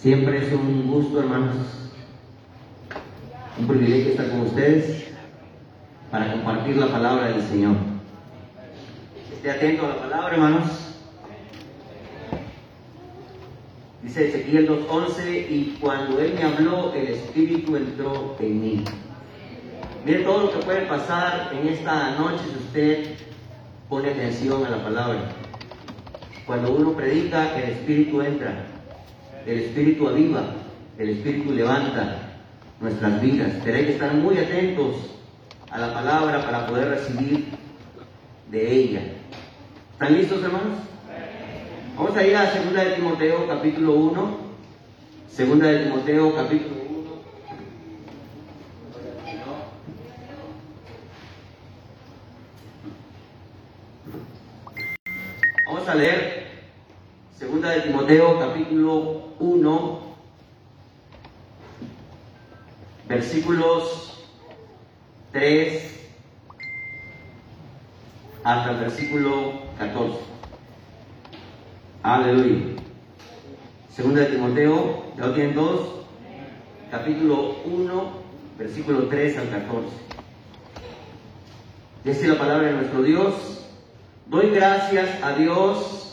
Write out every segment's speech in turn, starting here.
Siempre es un gusto, hermanos, un privilegio estar con ustedes para compartir la palabra del Señor. Esté atento a la palabra, hermanos. Dice Ezequiel 2.11, y cuando Él me habló, el Espíritu entró en mí. Mire todo lo que puede pasar en esta noche si usted pone atención a la palabra. Cuando uno predica, el Espíritu entra, el Espíritu aviva, el Espíritu levanta nuestras vidas. Hay que estar muy atentos a la palabra para poder recibir de ella. ¿Están listos, hermanos? Vamos a ir a 2 de Timoteo, capítulo 1. Segunda de Timoteo, capítulo Capítulo 1, versículos 3 hasta el versículo 14. Aleluya. Segunda de Timoteo, ya lo tienen todos. Capítulo 1, versículo 3 al 14. Dice la palabra de nuestro Dios. Doy gracias a Dios,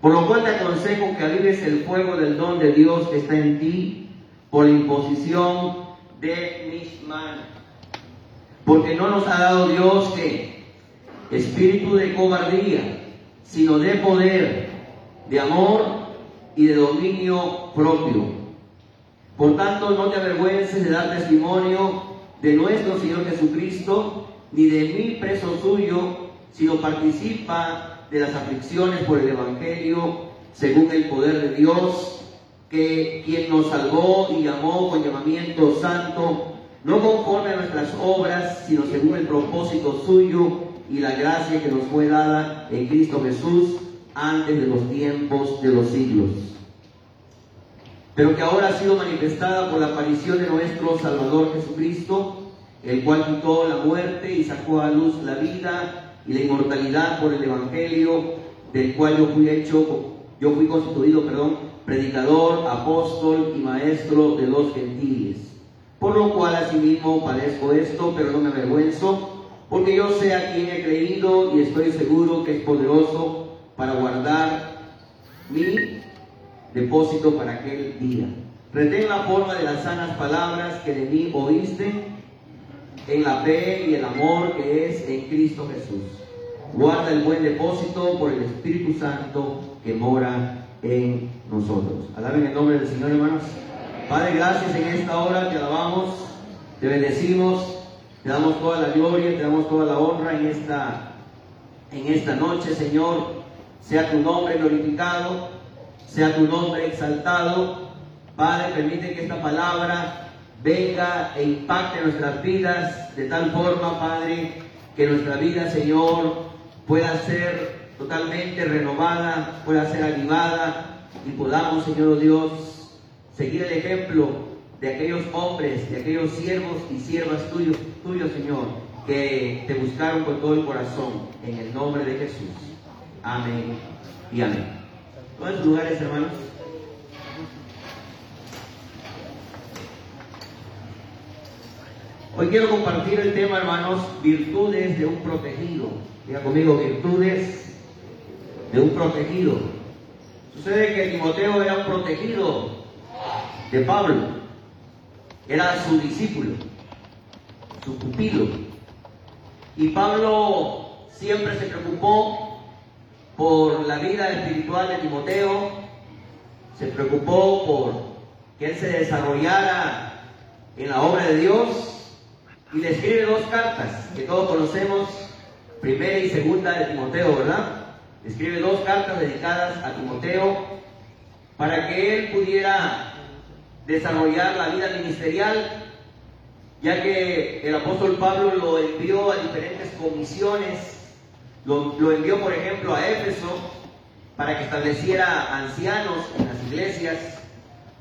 Por lo cual te aconsejo que avives el fuego del don de Dios que está en ti por la imposición de mis manos. Porque no nos ha dado Dios que espíritu de cobardía, sino de poder, de amor y de dominio propio. Por tanto, no te avergüences de dar testimonio de nuestro Señor Jesucristo, ni de mí preso suyo, sino participa de las aflicciones por el Evangelio, según el poder de Dios, que quien nos salvó y llamó con llamamiento santo, no conforme a nuestras obras, sino según el propósito suyo y la gracia que nos fue dada en Cristo Jesús antes de los tiempos de los siglos. Pero que ahora ha sido manifestada por la aparición de nuestro Salvador Jesucristo, el cual quitó la muerte y sacó a luz la vida y la inmortalidad por el Evangelio, del cual yo fui hecho, yo fui constituido, perdón, predicador, apóstol y maestro de los gentiles. Por lo cual asimismo padezco esto, pero no me avergüenzo, porque yo sé a quien he creído y estoy seguro que es poderoso para guardar mi depósito para aquel día. Retén la forma de las sanas palabras que de mí oíste en la fe y el amor que es en Cristo Jesús. Guarda el buen depósito por el Espíritu Santo que mora en nosotros. Alaben el nombre del Señor, hermanos. Padre, gracias en esta hora, te alabamos, te bendecimos, te damos toda la gloria, te damos toda la honra en esta, en esta noche, Señor. Sea tu nombre glorificado, sea tu nombre exaltado. Padre, permite que esta palabra venga e impacte nuestras vidas de tal forma, Padre, que nuestra vida, Señor, pueda ser totalmente renovada, pueda ser animada y podamos, Señor Dios, seguir el ejemplo de aquellos hombres, de aquellos siervos y siervas tuyos, tuyos, Señor, que te buscaron con todo el corazón, en el nombre de Jesús. Amén y amén. ¿Cuántos lugares, hermanos? Hoy quiero compartir el tema, hermanos, virtudes de un protegido. Diga conmigo, virtudes de un protegido. Sucede que Timoteo era un protegido de Pablo. Era su discípulo, su pupilo. Y Pablo siempre se preocupó por la vida espiritual de Timoteo, se preocupó por que él se desarrollara en la obra de Dios y le escribe dos cartas que todos conocemos, primera y segunda de Timoteo, ¿verdad? Escribe dos cartas dedicadas a Timoteo para que él pudiera desarrollar la vida ministerial, ya que el apóstol Pablo lo envió a diferentes comisiones, lo, envió por ejemplo a Éfeso para que estableciera ancianos en las iglesias,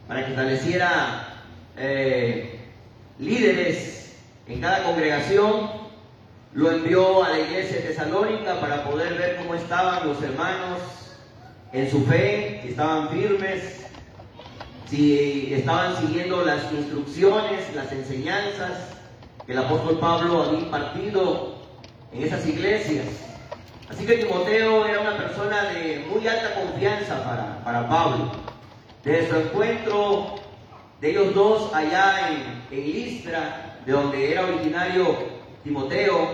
para que estableciera eh, líderes en cada congregación, lo envió a la iglesia Tesalónica para poder ver cómo estaban los hermanos en su fe, si estaban firmes, si estaban siguiendo las instrucciones, las enseñanzas que el apóstol Pablo había impartido en esas iglesias. Así que Timoteo era una persona de muy alta confianza para, para Pablo. Desde su encuentro de ellos dos allá en, en Listra, de donde era originario Timoteo,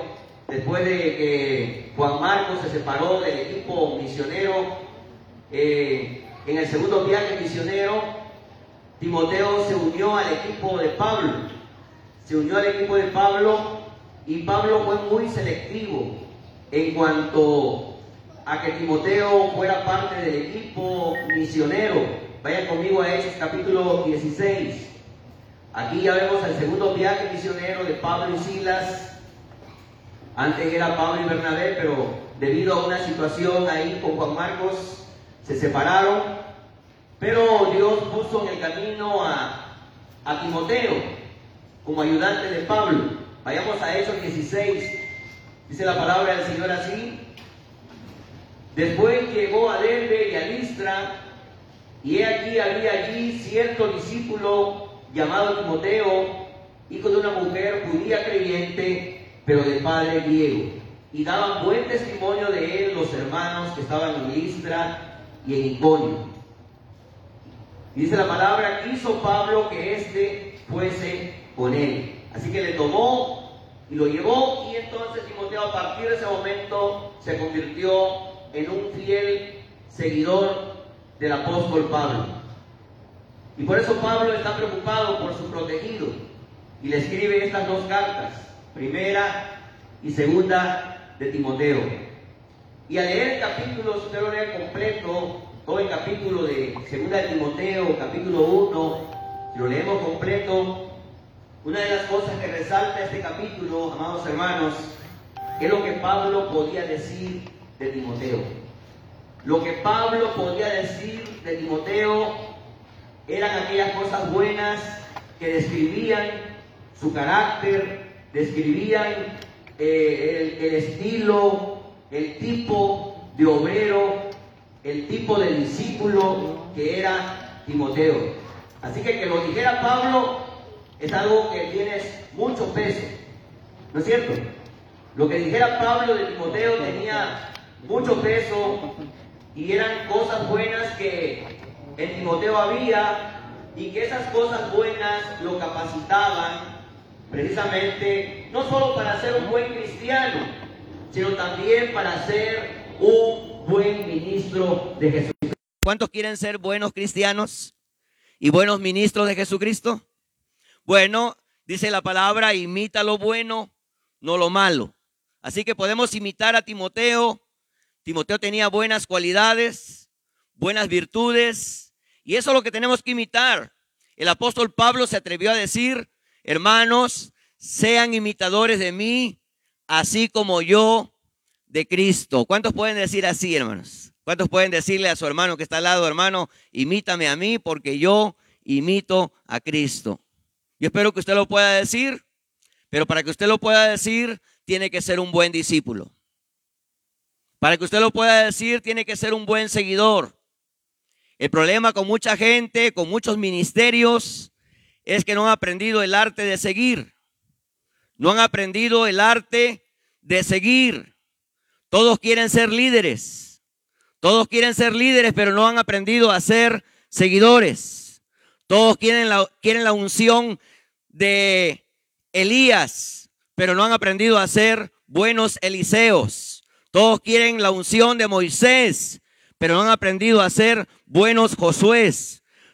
después de que Juan Marcos se separó del equipo misionero, eh, en el segundo viaje misionero, Timoteo se unió al equipo de Pablo. Se unió al equipo de Pablo y Pablo fue muy selectivo en cuanto a que Timoteo fuera parte del equipo misionero. Vayan conmigo a Hechos capítulo 16. Aquí ya vemos el segundo viaje misionero de Pablo y Silas. Antes era Pablo y Bernabé, pero debido a una situación ahí con Juan Marcos, se separaron pero Dios puso en el camino a, Timoteo como ayudante de Pablo. Vayamos a Hechos 16. Dice la palabra del Señor así. Después llegó a Derbe y a Listra, y he aquí había allí cierto discípulo llamado Timoteo, hijo de una mujer judía creyente, pero de padre griego. Y daban buen testimonio de él los hermanos que estaban en Listra y en Iconio. Dice la palabra, quiso Pablo que éste fuese con él. Así que le tomó y lo llevó y entonces Timoteo a partir de ese momento se convirtió en un fiel seguidor del apóstol Pablo. Y por eso Pablo está preocupado por su protegido y le escribe estas dos cartas, primera y segunda de Timoteo. Y al leer el capítulo, si usted lo lee completo, todo el capítulo de 2 de Timoteo, capítulo 1, si lo leemos completo, una de las cosas que resalta este capítulo, amados hermanos, es lo que Pablo podía decir de Timoteo. Lo que Pablo podía decir de Timoteo eran aquellas cosas buenas que describían su carácter, describían eh, el estilo, el tipo de obrero el tipo de discípulo que era Timoteo. Así que que lo dijera Pablo es algo que tiene mucho peso, ¿no es cierto? Lo que dijera Pablo de Timoteo tenía mucho peso y eran cosas buenas que en Timoteo había y que esas cosas buenas lo capacitaban precisamente no solo para ser un buen cristiano, sino también para ser un buen ministro de Jesucristo. ¿Cuántos quieren ser buenos cristianos y buenos ministros de Jesucristo? Bueno, dice la palabra, imita lo bueno, no lo malo. Así que podemos imitar a Timoteo. Timoteo tenía buenas cualidades, buenas virtudes, y eso es lo que tenemos que imitar. El apóstol Pablo se atrevió a decir, hermanos, sean imitadores de mí, así como yo de Cristo. ¿Cuántos pueden decir así, hermanos? ¿Cuántos pueden decirle a su hermano que está al lado, hermano, imítame a mí porque yo imito a Cristo? Yo espero que usted lo pueda decir, pero para que usted lo pueda decir, tiene que ser un buen discípulo. Para que usted lo pueda decir, tiene que ser un buen seguidor. El problema con mucha gente, con muchos ministerios, es que no han aprendido el arte de seguir. No han aprendido el arte de seguir. Todos quieren ser líderes. Todos quieren ser líderes, pero no han aprendido a ser seguidores. Todos quieren la, quieren la unción de Elías, pero no han aprendido a ser buenos Eliseos. Todos quieren la unción de Moisés, pero no han aprendido a ser buenos Josué.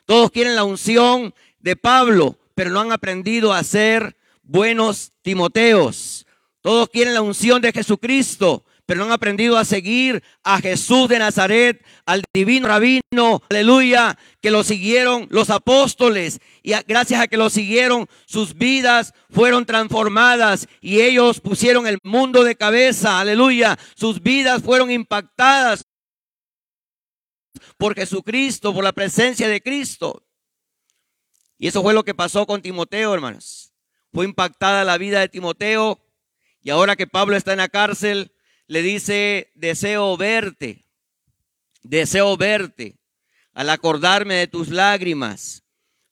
Todos quieren la unción de Pablo, pero no han aprendido a ser buenos Timoteos. Todos quieren la unción de Jesucristo, pero no han aprendido a seguir a Jesús de Nazaret, al divino rabino, aleluya, que lo siguieron los apóstoles. Y gracias a que lo siguieron, sus vidas fueron transformadas y ellos pusieron el mundo de cabeza, aleluya. Sus vidas fueron impactadas por Jesucristo, por la presencia de Cristo. Y eso fue lo que pasó con Timoteo, hermanos. Fue impactada la vida de Timoteo y ahora que Pablo está en la cárcel, le dice, deseo verte, deseo verte, al acordarme de tus lágrimas,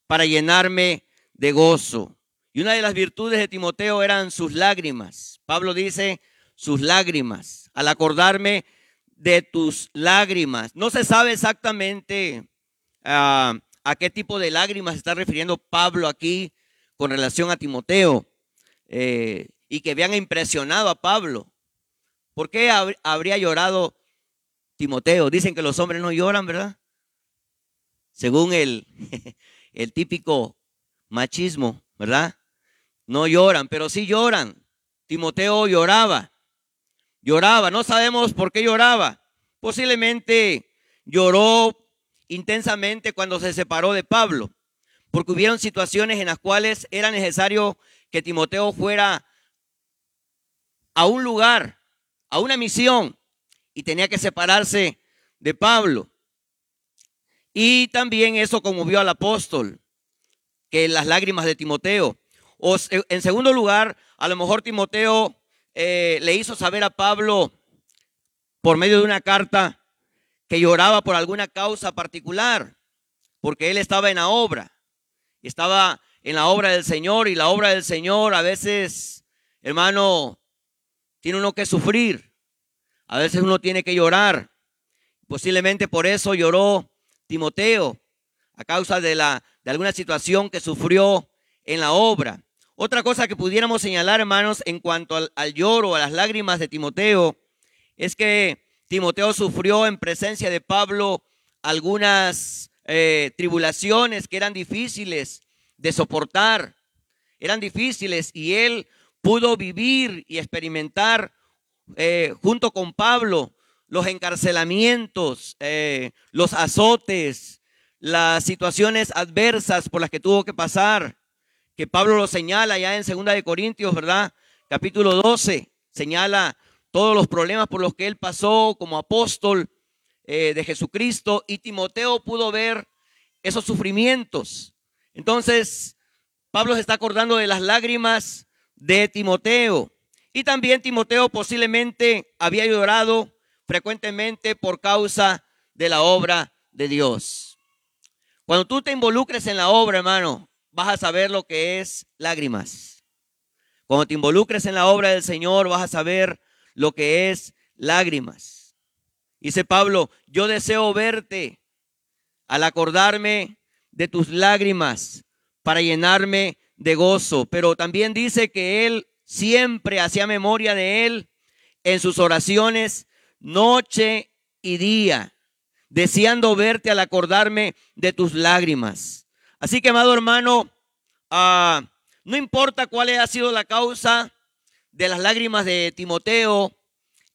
para llenarme de gozo. Y una de las virtudes de Timoteo eran sus lágrimas. Pablo dice, sus lágrimas, al acordarme de tus lágrimas. No se sabe exactamente ah, a qué tipo de lágrimas está refiriendo Pablo aquí con relación a Timoteo eh, y que habían impresionado a Pablo. ¿Por qué habría llorado Timoteo? Dicen que los hombres no lloran, ¿verdad? Según el, el típico machismo, ¿verdad? No lloran, pero sí lloran. Timoteo lloraba, lloraba, no sabemos por qué lloraba. Posiblemente lloró intensamente cuando se separó de Pablo, porque hubieron situaciones en las cuales era necesario que Timoteo fuera a un lugar a una misión y tenía que separarse de Pablo. Y también eso conmovió al apóstol, que las lágrimas de Timoteo. O, en segundo lugar, a lo mejor Timoteo eh, le hizo saber a Pablo por medio de una carta que lloraba por alguna causa particular, porque él estaba en la obra, estaba en la obra del Señor y la obra del Señor a veces, hermano, tiene uno que sufrir. A veces uno tiene que llorar. Posiblemente por eso lloró Timoteo, a causa de, la, de alguna situación que sufrió en la obra. Otra cosa que pudiéramos señalar, hermanos, en cuanto al, lloro, a las lágrimas de Timoteo, es que Timoteo sufrió en presencia de Pablo algunas eh, tribulaciones que eran difíciles de soportar, eran difíciles y él pudo vivir y experimentar eh, junto con Pablo los encarcelamientos, eh, los azotes, las situaciones adversas por las que tuvo que pasar, que Pablo lo señala ya en Segunda de Corintios, ¿verdad? Capítulo 12, señala todos los problemas por los que él pasó como apóstol eh, de Jesucristo y Timoteo pudo ver esos sufrimientos. Entonces, Pablo se está acordando de las lágrimas de Timoteo. Y también Timoteo posiblemente había llorado frecuentemente por causa de la obra de Dios. Cuando tú te involucres en la obra, hermano, vas a saber lo que es lágrimas. Cuando te involucres en la obra del Señor, vas a saber lo que es lágrimas. Dice Pablo, yo deseo verte al acordarme de tus lágrimas para llenarme de gozo. Pero también dice que él siempre hacía memoria de él en sus oraciones noche y día, deseando verte al acordarme de tus lágrimas. Así que, amado hermano, ah, no importa cuál haya sido la causa de las lágrimas de Timoteo,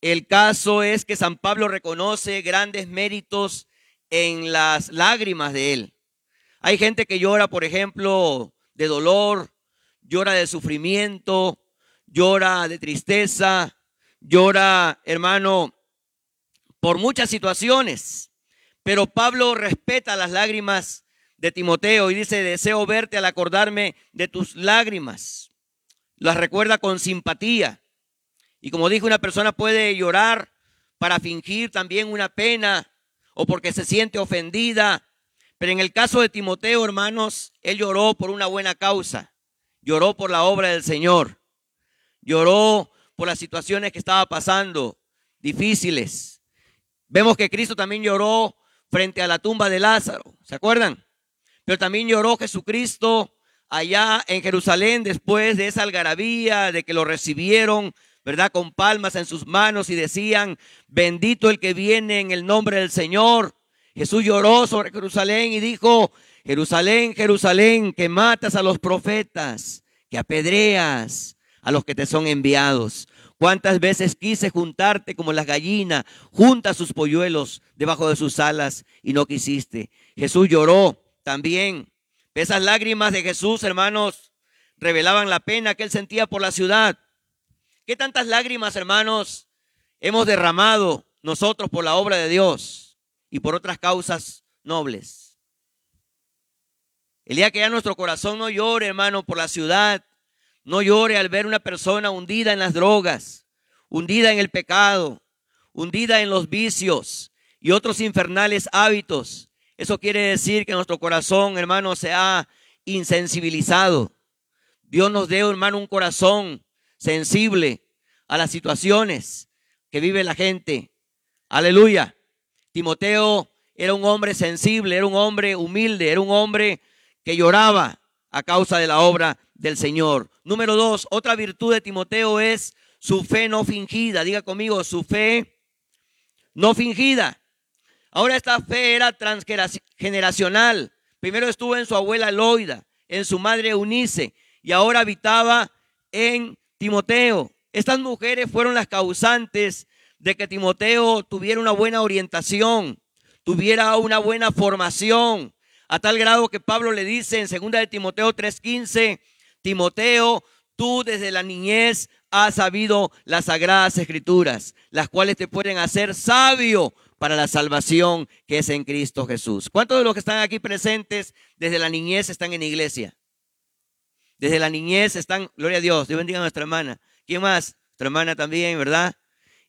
el caso es que San Pablo reconoce grandes méritos en las lágrimas de él. Hay gente que llora, por ejemplo, de dolor, llora de sufrimiento, llora de tristeza, llora, hermano, por muchas situaciones. Pero Pablo respeta las lágrimas de Timoteo y dice, deseo verte al acordarme de tus lágrimas. Las recuerda con simpatía. Y como dijo, una persona puede llorar para fingir también una pena o porque se siente ofendida. Pero en el caso de Timoteo, hermanos, él lloró por una buena causa. Lloró por la obra del Señor lloró por las situaciones que estaba pasando, difíciles. Vemos que Cristo también lloró frente a la tumba de Lázaro, ¿se acuerdan? Pero también lloró Jesucristo allá en Jerusalén después de esa algarabía, de que lo recibieron, ¿verdad? Con palmas en sus manos y decían, bendito el que viene en el nombre del Señor. Jesús lloró sobre Jerusalén y dijo, Jerusalén, Jerusalén, que matas a los profetas, que apedreas a los que te son enviados. Cuántas veces quise juntarte como las gallinas, junta sus polluelos debajo de sus alas y no quisiste. Jesús lloró también. Esas lágrimas de Jesús, hermanos, revelaban la pena que él sentía por la ciudad. ¿Qué tantas lágrimas, hermanos, hemos derramado nosotros por la obra de Dios y por otras causas nobles? El día que ya nuestro corazón no llore, hermano, por la ciudad, no llore al ver una persona hundida en las drogas, hundida en el pecado, hundida en los vicios y otros infernales hábitos. Eso quiere decir que nuestro corazón, hermano, se ha insensibilizado. Dios nos dé, hermano, un corazón sensible a las situaciones que vive la gente. Aleluya. Timoteo era un hombre sensible, era un hombre humilde, era un hombre que lloraba a causa de la obra del Señor. Número dos, otra virtud de Timoteo es su fe no fingida. Diga conmigo, su fe no fingida. Ahora esta fe era transgeneracional. Primero estuvo en su abuela Loida, en su madre Eunice, y ahora habitaba en Timoteo. Estas mujeres fueron las causantes de que Timoteo tuviera una buena orientación, tuviera una buena formación, a tal grado que Pablo le dice en 2 de Timoteo 3:15, Timoteo, tú desde la niñez has sabido las sagradas escrituras, las cuales te pueden hacer sabio para la salvación que es en Cristo Jesús. ¿Cuántos de los que están aquí presentes desde la niñez están en iglesia? Desde la niñez están, gloria a Dios, Dios bendiga a nuestra hermana. ¿Quién más? Nuestra hermana también, ¿verdad?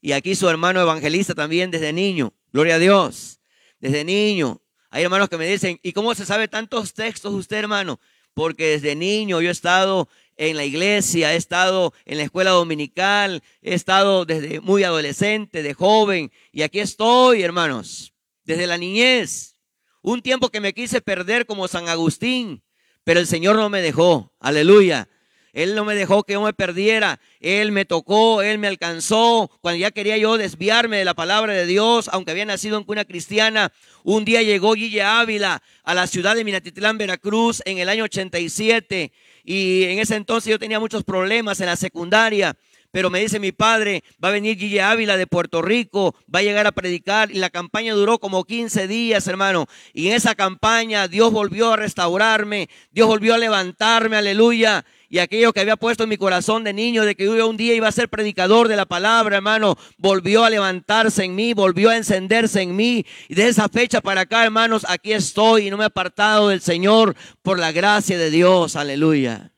Y aquí su hermano evangelista también desde niño. Gloria a Dios. Desde niño. Hay hermanos que me dicen, ¿y cómo se sabe tantos textos usted, hermano? porque desde niño yo he estado en la iglesia, he estado en la escuela dominical, he estado desde muy adolescente, de joven, y aquí estoy, hermanos, desde la niñez. Un tiempo que me quise perder como San Agustín, pero el Señor no me dejó, aleluya. Él no me dejó que yo me perdiera. Él me tocó, Él me alcanzó. Cuando ya quería yo desviarme de la palabra de Dios, aunque había nacido en cuna cristiana, un día llegó Guille Ávila a la ciudad de Minatitlán, Veracruz, en el año 87. Y en ese entonces yo tenía muchos problemas en la secundaria. Pero me dice mi padre, va a venir Guille Ávila de Puerto Rico, va a llegar a predicar. Y la campaña duró como 15 días, hermano. Y en esa campaña Dios volvió a restaurarme, Dios volvió a levantarme, aleluya. Y aquello que había puesto en mi corazón de niño, de que yo un día iba a ser predicador de la palabra, hermano, volvió a levantarse en mí, volvió a encenderse en mí. Y de esa fecha para acá, hermanos, aquí estoy y no me he apartado del Señor por la gracia de Dios. Aleluya.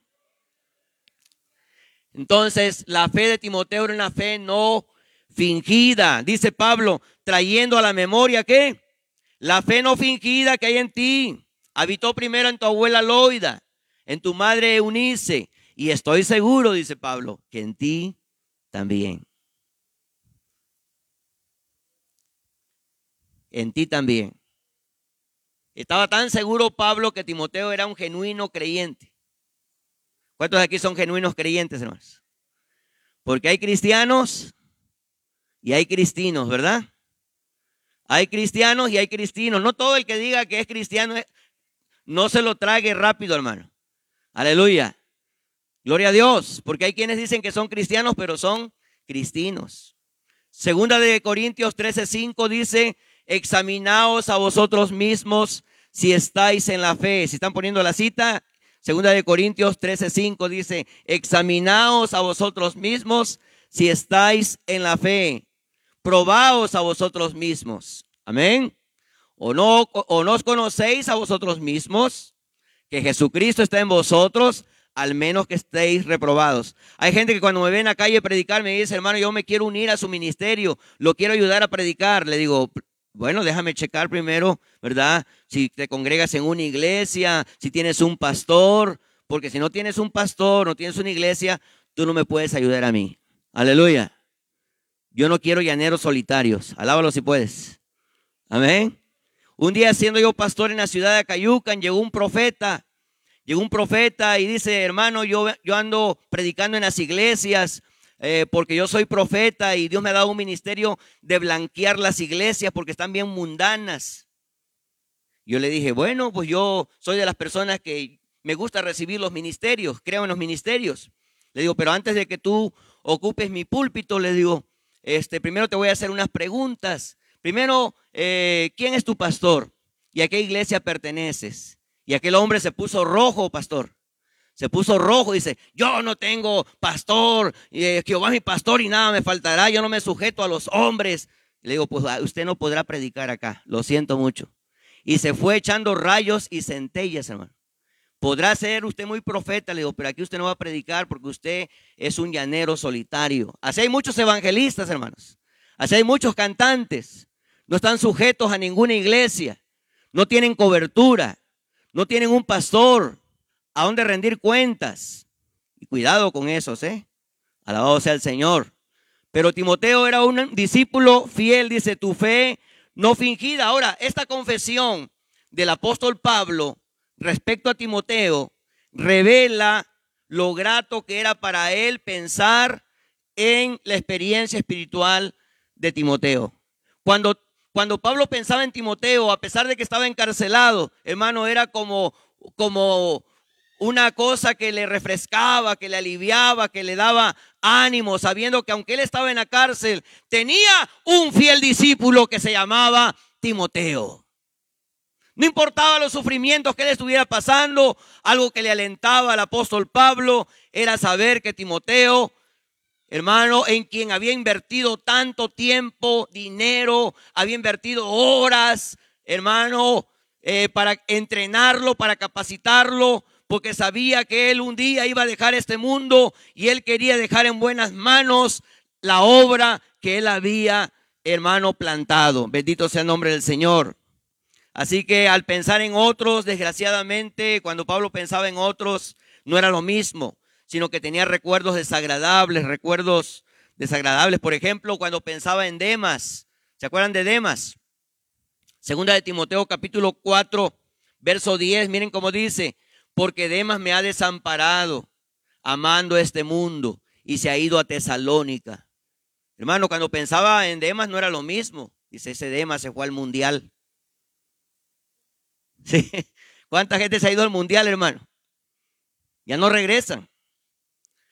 Entonces, la fe de Timoteo era una fe no fingida, dice Pablo, trayendo a la memoria que la fe no fingida que hay en ti habitó primero en tu abuela Loida en tu madre Eunice, y estoy seguro, dice Pablo, que en ti también. En ti también. Estaba tan seguro Pablo que Timoteo era un genuino creyente. ¿Cuántos aquí son genuinos creyentes, hermanos? Porque hay cristianos y hay cristinos, ¿verdad? Hay cristianos y hay cristinos. No todo el que diga que es cristiano, no se lo trague rápido, hermano. Aleluya. Gloria a Dios, porque hay quienes dicen que son cristianos, pero son cristinos. Segunda de Corintios 13:5 dice, examinaos a vosotros mismos si estáis en la fe. Si están poniendo la cita, Segunda de Corintios 13:5 dice, examinaos a vosotros mismos si estáis en la fe. Probaos a vosotros mismos. Amén. ¿O no, o no os conocéis a vosotros mismos? que Jesucristo está en vosotros, al menos que estéis reprobados. Hay gente que cuando me ven a calle predicar me dice, hermano, yo me quiero unir a su ministerio, lo quiero ayudar a predicar. Le digo, bueno, déjame checar primero, ¿verdad? Si te congregas en una iglesia, si tienes un pastor, porque si no tienes un pastor, no tienes una iglesia, tú no me puedes ayudar a mí. Aleluya. Yo no quiero llaneros solitarios. Alábalo si puedes. Amén. Un día siendo yo pastor en la ciudad de Acayucan, llegó un profeta, llegó un profeta y dice, hermano, yo, yo ando predicando en las iglesias eh, porque yo soy profeta y Dios me ha dado un ministerio de blanquear las iglesias porque están bien mundanas. Yo le dije, bueno, pues yo soy de las personas que me gusta recibir los ministerios, creo en los ministerios. Le digo, pero antes de que tú ocupes mi púlpito, le digo, este, primero te voy a hacer unas preguntas. Primero, eh, ¿quién es tu pastor? ¿Y a qué iglesia perteneces? Y aquel hombre se puso rojo, pastor. Se puso rojo y dice, yo no tengo pastor, eh, Jehová mi pastor y nada me faltará, yo no me sujeto a los hombres. le digo, pues ah, usted no podrá predicar acá, lo siento mucho. Y se fue echando rayos y centellas, hermano. Podrá ser usted muy profeta, le digo, pero aquí usted no va a predicar porque usted es un llanero solitario. Así hay muchos evangelistas, hermanos. Así hay muchos cantantes. No están sujetos a ninguna iglesia. No tienen cobertura. No tienen un pastor a dónde rendir cuentas. Y cuidado con eso, ¿eh? Alabado sea el Señor. Pero Timoteo era un discípulo fiel, dice, tu fe no fingida. Ahora, esta confesión del apóstol Pablo respecto a Timoteo revela lo grato que era para él pensar en la experiencia espiritual de Timoteo. Cuando, cuando Pablo pensaba en Timoteo, a pesar de que estaba encarcelado, hermano, era como, como una cosa que le refrescaba, que le aliviaba, que le daba ánimo, sabiendo que aunque él estaba en la cárcel, tenía un fiel discípulo que se llamaba Timoteo. No importaba los sufrimientos que él estuviera pasando, algo que le alentaba al apóstol Pablo era saber que Timoteo, hermano, en quien había invertido tanto tiempo, dinero, había invertido horas, hermano, eh, para entrenarlo, para capacitarlo, porque sabía que él un día iba a dejar este mundo y él quería dejar en buenas manos la obra que él había, hermano, plantado. Bendito sea el nombre del Señor. Así que al pensar en otros, desgraciadamente, cuando Pablo pensaba en otros, no era lo mismo, sino que tenía recuerdos desagradables, recuerdos desagradables. Por ejemplo, cuando pensaba en Demas, ¿se acuerdan de Demas? Segunda de Timoteo capítulo 4, verso 10, miren cómo dice, porque Demas me ha desamparado amando este mundo y se ha ido a Tesalónica. Hermano, cuando pensaba en Demas no era lo mismo. Dice, ese Demas se fue al mundial. ¿Sí? ¿Cuánta gente se ha ido al mundial, hermano? Ya no regresan.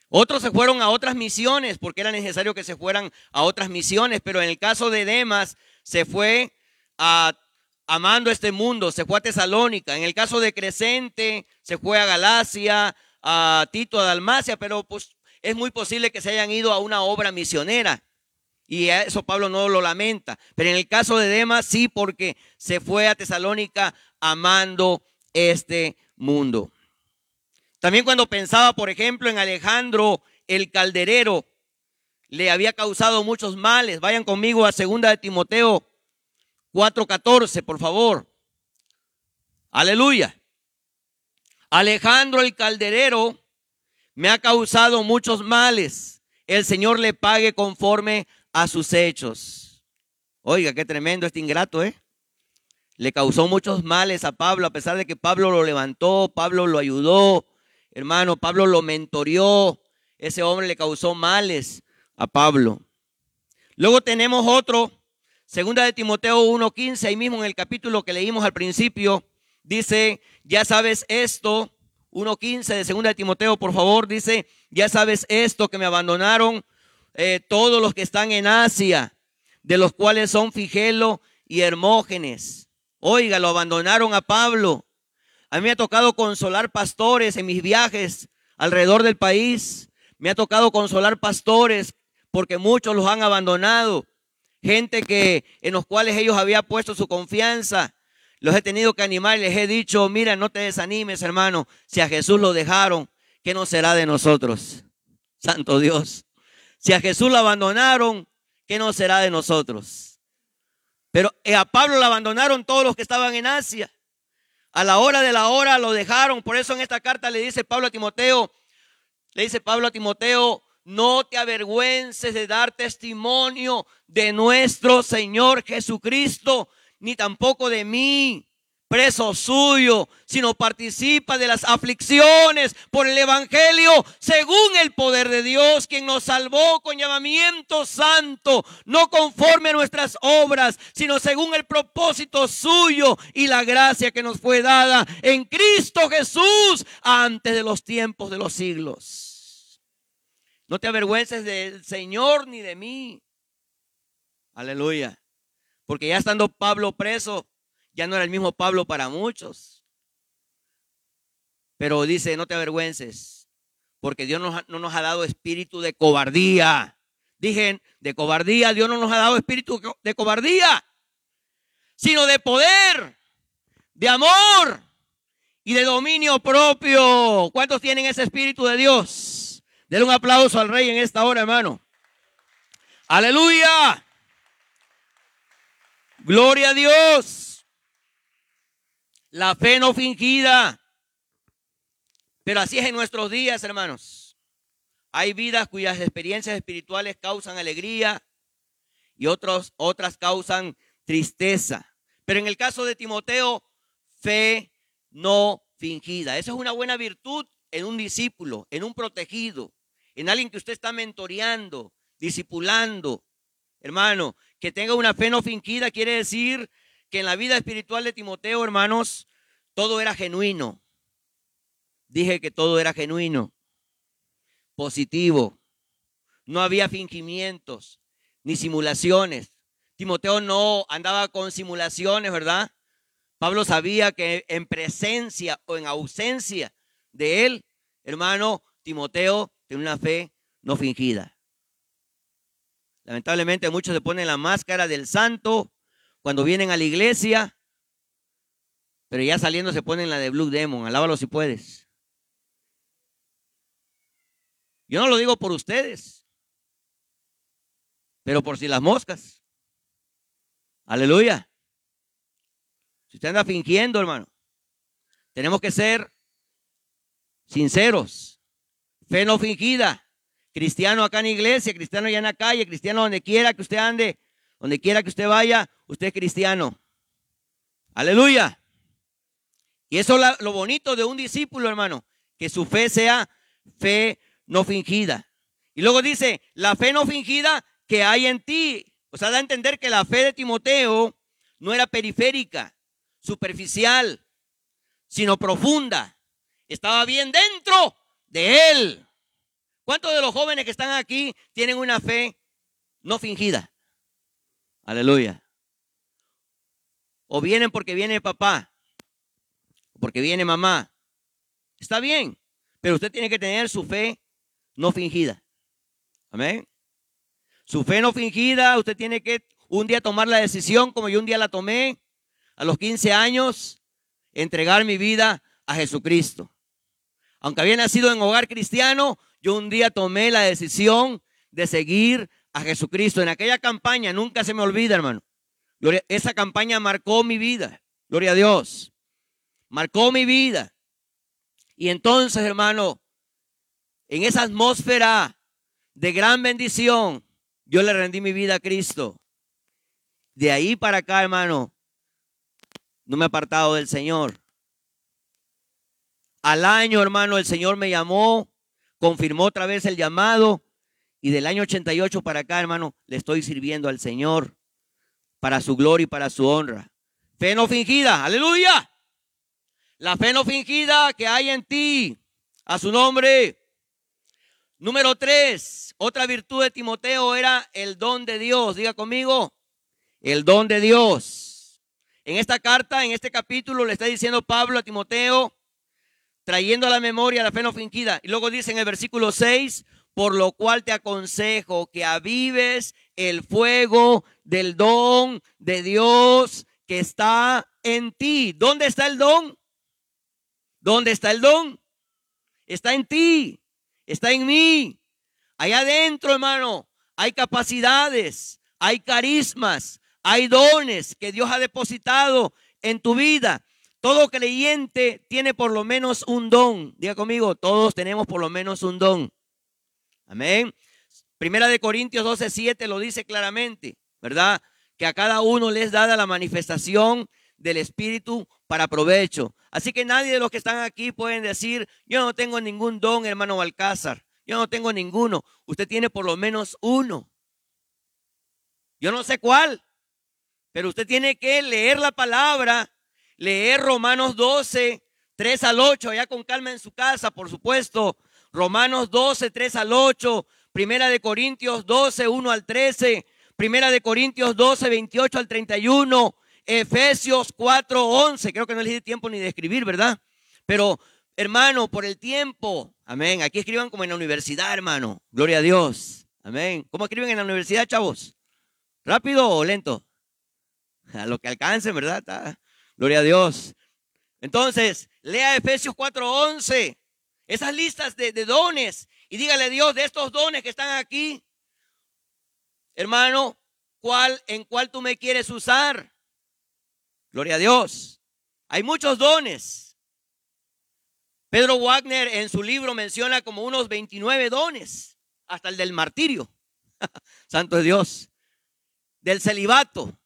Otros se fueron a otras misiones porque era necesario que se fueran a otras misiones, pero en el caso de Demas se fue a amando este mundo, se fue a Tesalónica. En el caso de Crescente, se fue a Galacia, a Tito, a Dalmacia, pero pues es muy posible que se hayan ido a una obra misionera. Y eso Pablo no lo lamenta. Pero en el caso de Demas sí, porque se fue a Tesalónica amando este mundo. También cuando pensaba, por ejemplo, en Alejandro el calderero, le había causado muchos males. Vayan conmigo a segunda de Timoteo 4.14, por favor. Aleluya. Alejandro el calderero me ha causado muchos males. El Señor le pague conforme a sus hechos. Oiga, qué tremendo este ingrato, ¿eh? Le causó muchos males a Pablo, a pesar de que Pablo lo levantó, Pablo lo ayudó, hermano, Pablo lo mentoreó. Ese hombre le causó males a Pablo. Luego tenemos otro Segunda de Timoteo 1.15, ahí mismo en el capítulo que leímos al principio, dice, ya sabes esto, 1.15 de Segunda de Timoteo, por favor, dice, ya sabes esto, que me abandonaron eh, todos los que están en Asia, de los cuales son Figelo y Hermógenes. Oiga, lo abandonaron a Pablo. A mí me ha tocado consolar pastores en mis viajes alrededor del país. Me ha tocado consolar pastores porque muchos los han abandonado gente que en los cuales ellos habían puesto su confianza. Los he tenido que animar les he dicho, mira, no te desanimes, hermano. Si a Jesús lo dejaron, ¿qué no será de nosotros? Santo Dios. Si a Jesús lo abandonaron, ¿qué no será de nosotros? Pero eh, a Pablo lo abandonaron todos los que estaban en Asia. A la hora de la hora lo dejaron. Por eso en esta carta le dice Pablo a Timoteo, le dice Pablo a Timoteo, no te avergüences de dar testimonio de nuestro Señor Jesucristo, ni tampoco de mí, preso suyo, sino participa de las aflicciones por el Evangelio, según el poder de Dios, quien nos salvó con llamamiento santo, no conforme a nuestras obras, sino según el propósito suyo y la gracia que nos fue dada en Cristo Jesús antes de los tiempos de los siglos. No te avergüences del Señor ni de mí. Aleluya. Porque ya estando Pablo preso, ya no era el mismo Pablo para muchos. Pero dice, no te avergüences, porque Dios no nos ha dado espíritu de cobardía. Dije, de cobardía, Dios no nos ha dado espíritu de cobardía, sino de poder, de amor y de dominio propio. ¿Cuántos tienen ese espíritu de Dios? Denle un aplauso al rey en esta hora, hermano. Aleluya. Gloria a Dios. La fe no fingida. Pero así es en nuestros días, hermanos. Hay vidas cuyas experiencias espirituales causan alegría y otros, otras causan tristeza. Pero en el caso de Timoteo, fe no fingida. Esa es una buena virtud en un discípulo, en un protegido, en alguien que usted está mentoreando, discipulando. Hermano, que tenga una fe no fingida quiere decir que en la vida espiritual de Timoteo, hermanos, todo era genuino. Dije que todo era genuino, positivo. No había fingimientos ni simulaciones. Timoteo no andaba con simulaciones, ¿verdad? Pablo sabía que en presencia o en ausencia de él, hermano, Timoteo una fe no fingida. Lamentablemente muchos se ponen la máscara del santo cuando vienen a la iglesia, pero ya saliendo se ponen la de Blue Demon. Alábalo si puedes. Yo no lo digo por ustedes, pero por si las moscas. Aleluya. Si usted anda fingiendo, hermano, tenemos que ser sinceros. Fe no fingida cristiano acá en la iglesia, cristiano allá en la calle, cristiano donde quiera que usted ande, donde quiera que usted vaya, usted es cristiano. Aleluya. Y eso es lo bonito de un discípulo, hermano, que su fe sea fe no fingida. Y luego dice, la fe no fingida que hay en ti. O sea, da a entender que la fe de Timoteo no era periférica, superficial, sino profunda. Estaba bien dentro de él. ¿Cuántos de los jóvenes que están aquí tienen una fe no fingida? Aleluya. O vienen porque viene papá, porque viene mamá. Está bien, pero usted tiene que tener su fe no fingida. Amén. Su fe no fingida, usted tiene que un día tomar la decisión, como yo un día la tomé, a los 15 años, entregar mi vida a Jesucristo. Aunque había nacido en hogar cristiano, yo un día tomé la decisión de seguir a Jesucristo. En aquella campaña, nunca se me olvida, hermano. Esa campaña marcó mi vida. Gloria a Dios. Marcó mi vida. Y entonces, hermano, en esa atmósfera de gran bendición, yo le rendí mi vida a Cristo. De ahí para acá, hermano, no me he apartado del Señor. Al año, hermano, el Señor me llamó confirmó otra vez el llamado y del año 88 para acá, hermano, le estoy sirviendo al Señor para su gloria y para su honra. Fe no fingida, aleluya. La fe no fingida que hay en ti, a su nombre. Número tres, otra virtud de Timoteo era el don de Dios. Diga conmigo, el don de Dios. En esta carta, en este capítulo, le está diciendo Pablo a Timoteo, trayendo a la memoria la fe no fingida. Y luego dice en el versículo 6, por lo cual te aconsejo que avives el fuego del don de Dios que está en ti. ¿Dónde está el don? ¿Dónde está el don? Está en ti, está en mí. Allá adentro, hermano, hay capacidades, hay carismas, hay dones que Dios ha depositado en tu vida. Todo creyente tiene por lo menos un don. Diga conmigo, todos tenemos por lo menos un don. Amén. Primera de Corintios 12, 7 lo dice claramente, ¿verdad? Que a cada uno les dada la manifestación del Espíritu para provecho. Así que nadie de los que están aquí pueden decir, yo no tengo ningún don, hermano Balcázar. Yo no tengo ninguno. Usted tiene por lo menos uno. Yo no sé cuál, pero usted tiene que leer la palabra leer Romanos 12, 3 al 8, allá con calma en su casa, por supuesto. Romanos 12, 3 al 8, Primera de Corintios 12, 1 al 13. Primera de Corintios 12, 28 al 31. Efesios 4, 11. Creo que no les di tiempo ni de escribir, ¿verdad? Pero, hermano, por el tiempo. Amén. Aquí escriban como en la universidad, hermano. Gloria a Dios. Amén. ¿Cómo escriben en la universidad, chavos? ¿Rápido o lento? A lo que alcancen, ¿verdad? Gloria a Dios. Entonces, lea Efesios 4:11. Esas listas de, dones. Y dígale a Dios de estos dones que están aquí. Hermano, ¿cuál, ¿en cuál tú me quieres usar? Gloria a Dios. Hay muchos dones. Pedro Wagner en su libro menciona como unos 29 dones. Hasta el del martirio. Santo Dios. Del celibato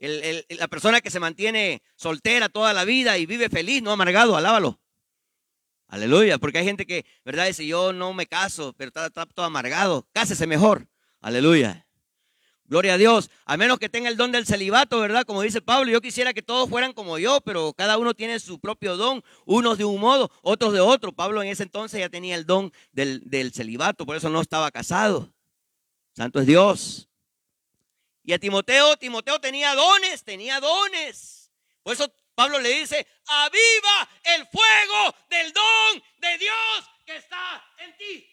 la persona que se mantiene soltera toda la vida y vive feliz, no amargado, alábalo. Aleluya, porque hay gente que, ¿verdad? Dice, yo no me caso, pero está, todo amargado. Cásese mejor. Aleluya. Gloria a Dios. A menos que tenga el don del celibato, ¿verdad? Como dice Pablo, yo quisiera que todos fueran como yo, pero cada uno tiene su propio don. Unos de un modo, otros de otro. Pablo en ese entonces ya tenía el don del, del celibato, por eso no estaba casado. Santo es Dios. Y a Timoteo, Timoteo tenía dones, tenía dones. Por eso Pablo le dice, aviva el fuego del don de Dios que está en ti.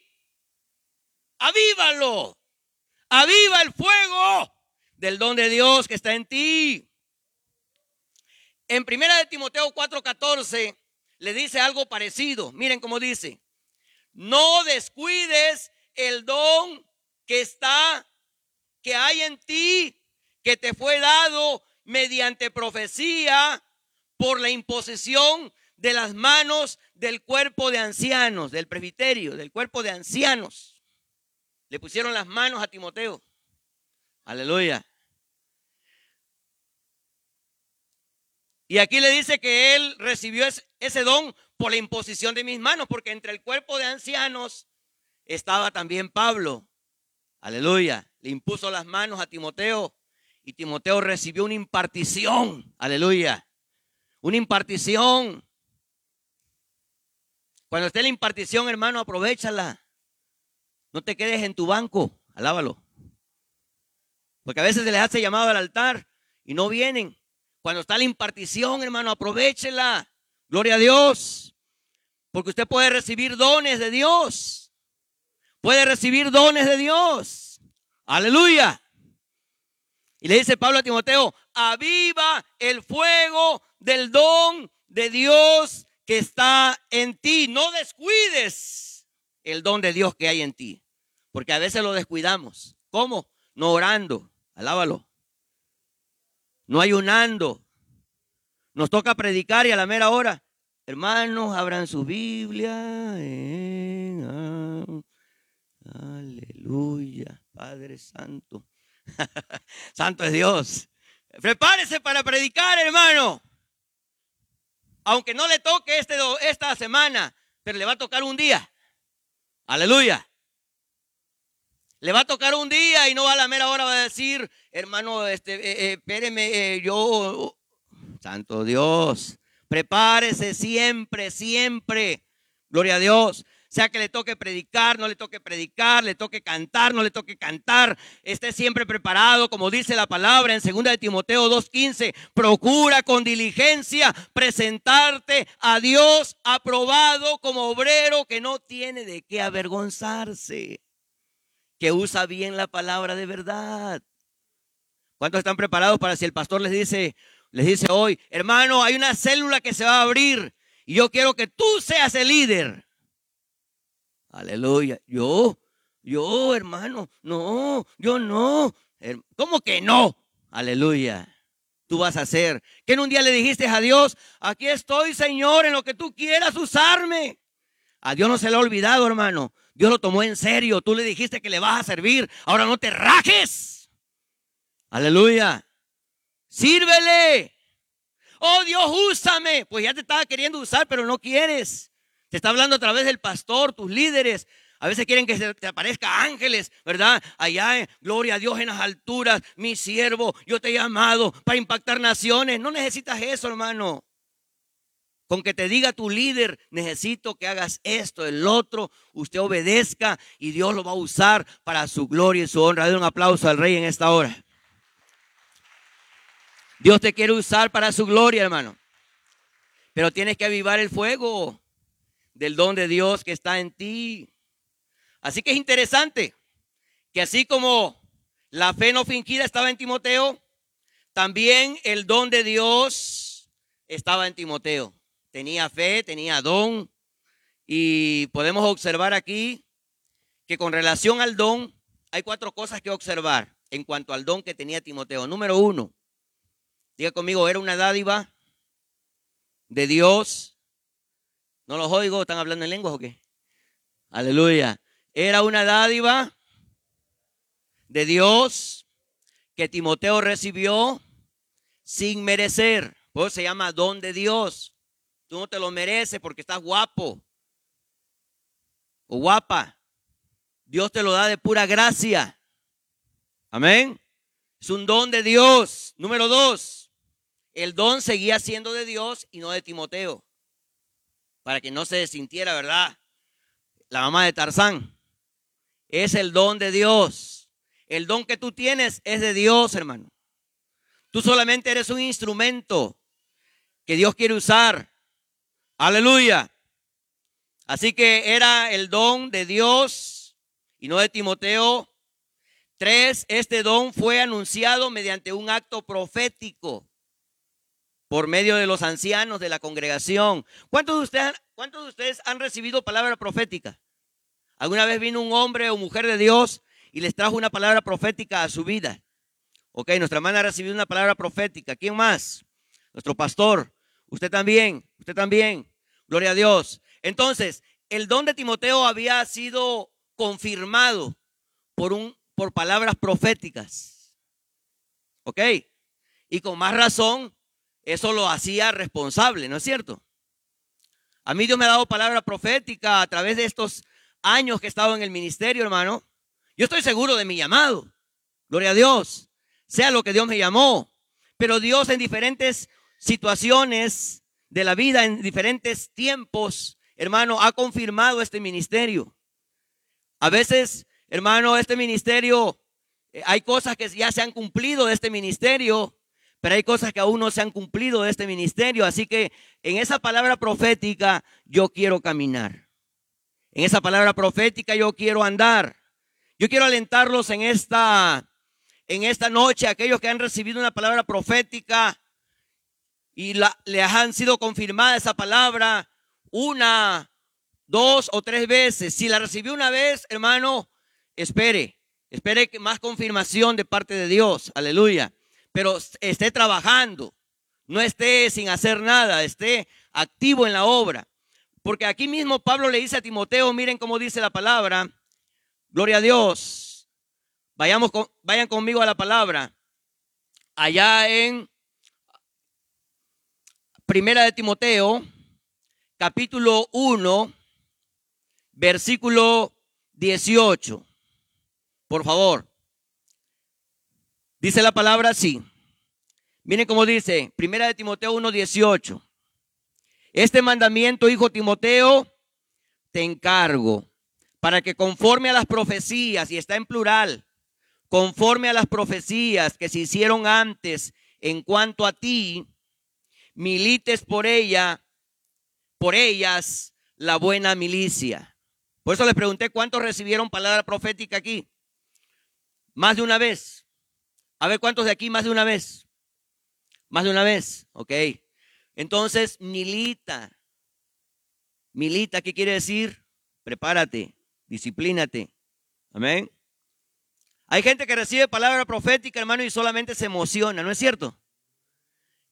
Avívalo. Aviva el fuego del don de Dios que está en ti. En primera de Timoteo 4:14 le dice algo parecido. Miren cómo dice, no descuides el don que está que hay en ti, que te fue dado mediante profecía por la imposición de las manos del cuerpo de ancianos, del presbiterio, del cuerpo de ancianos. Le pusieron las manos a Timoteo. Aleluya. Y aquí le dice que él recibió ese don por la imposición de mis manos, porque entre el cuerpo de ancianos estaba también Pablo. Aleluya. Le impuso las manos a Timoteo y Timoteo recibió una impartición. Aleluya. Una impartición. Cuando esté la impartición, hermano, aprovechala. No te quedes en tu banco. Alábalo. Porque a veces se les hace llamado al altar y no vienen. Cuando está la impartición, hermano, aprovechela. Gloria a Dios. Porque usted puede recibir dones de Dios puede recibir dones de Dios. Aleluya. Y le dice Pablo a Timoteo, aviva el fuego del don de Dios que está en ti. No descuides el don de Dios que hay en ti. Porque a veces lo descuidamos. ¿Cómo? No orando. Alábalo. No ayunando. Nos toca predicar y a la mera hora. Hermanos, abran su Biblia. Aleluya, Padre Santo. Santo es Dios. Prepárese para predicar, hermano. Aunque no le toque este, esta semana, pero le va a tocar un día. Aleluya. Le va a tocar un día y no a la mera hora va a decir, hermano, este, eh, eh, espéreme, eh, yo, Santo Dios, prepárese siempre, siempre. Gloria a Dios sea que le toque predicar, no le toque predicar, le toque cantar, no le toque cantar, esté siempre preparado, como dice la palabra en 2 de Timoteo 2:15, procura con diligencia presentarte a Dios aprobado como obrero que no tiene de qué avergonzarse, que usa bien la palabra de verdad. ¿Cuántos están preparados para si el pastor les dice, les dice hoy, hermano, hay una célula que se va a abrir y yo quiero que tú seas el líder? Aleluya. Yo, yo, hermano, no, yo no. ¿Cómo que no? Aleluya. Tú vas a hacer. Que en un día le dijiste a Dios, aquí estoy, Señor, en lo que tú quieras usarme. A Dios no se le ha olvidado, hermano. Dios lo tomó en serio. Tú le dijiste que le vas a servir. Ahora no te rajes. Aleluya. Sírvele. Oh Dios, úsame. Pues ya te estaba queriendo usar, pero no quieres. Te está hablando a través del pastor, tus líderes. A veces quieren que se te aparezca ángeles, ¿verdad? Allá, en, gloria a Dios en las alturas, mi siervo, yo te he llamado para impactar naciones. No necesitas eso, hermano. Con que te diga tu líder, necesito que hagas esto, el otro, usted obedezca y Dios lo va a usar para su gloria y su honra. Den un aplauso al rey en esta hora. Dios te quiere usar para su gloria, hermano. Pero tienes que avivar el fuego del don de Dios que está en ti. Así que es interesante que así como la fe no fingida estaba en Timoteo, también el don de Dios estaba en Timoteo. Tenía fe, tenía don. Y podemos observar aquí que con relación al don hay cuatro cosas que observar en cuanto al don que tenía Timoteo. Número uno, diga conmigo, era una dádiva de Dios. ¿No los oigo? ¿Están hablando en lenguas o qué? Aleluya. Era una dádiva de Dios que Timoteo recibió sin merecer. Por eso se llama don de Dios. Tú no te lo mereces porque estás guapo o guapa. Dios te lo da de pura gracia. Amén. Es un don de Dios. Número dos, el don seguía siendo de Dios y no de Timoteo. Para que no se sintiera, ¿verdad? La mamá de Tarzán. Es el don de Dios. El don que tú tienes es de Dios, hermano. Tú solamente eres un instrumento que Dios quiere usar. Aleluya. Así que era el don de Dios y no de Timoteo. Tres, este don fue anunciado mediante un acto profético por medio de los ancianos de la congregación. ¿Cuántos de ustedes, han recibido palabra profética? ¿Alguna vez vino un hombre o mujer de Dios y les trajo una palabra profética a su vida? Ok, nuestra hermana ha recibido una palabra profética. ¿Quién más? Nuestro pastor. Usted también, usted también. Gloria a Dios. Entonces, el don de Timoteo había sido confirmado por, un, por palabras proféticas. ¿Ok? Y con más razón eso lo hacía responsable, ¿no es cierto? A mí Dios me ha dado palabra profética a través de estos años que he estado en el ministerio, hermano. Yo estoy seguro de mi llamado. Gloria a Dios. Sea lo que Dios me llamó. Pero Dios en diferentes situaciones de la vida, en diferentes tiempos, hermano, ha confirmado este ministerio. A veces, hermano, este ministerio, eh, hay cosas que ya se han cumplido de este ministerio pero hay cosas que aún no se han cumplido de este ministerio. Así que en esa palabra profética yo quiero caminar. En esa palabra profética yo quiero andar. Yo quiero alentarlos en esta, en esta noche, aquellos que han recibido una palabra profética y la, les han sido confirmada esa palabra una, dos o tres veces. Si la recibió una vez, hermano, espere, espere más confirmación de parte de Dios. Aleluya pero esté trabajando, no esté sin hacer nada, esté activo en la obra. Porque aquí mismo Pablo le dice a Timoteo, miren cómo dice la palabra, gloria a Dios. Vayamos vayan conmigo a la palabra. Allá en Primera de Timoteo, capítulo 1, versículo 18. Por favor. Dice la palabra así. Miren cómo dice, primera de Timoteo 1:18. Este mandamiento, hijo Timoteo, te encargo para que conforme a las profecías, y está en plural, conforme a las profecías que se hicieron antes en cuanto a ti, milites por ella, por ellas la buena milicia. Por eso les pregunté cuántos recibieron palabra profética aquí. Más de una vez. A ver, ¿cuántos de aquí más de una vez? Más de una vez, ok. Entonces, milita. Milita, ¿qué quiere decir? Prepárate, disciplínate. Amén. Hay gente que recibe palabra profética, hermano, y solamente se emociona, ¿no es cierto?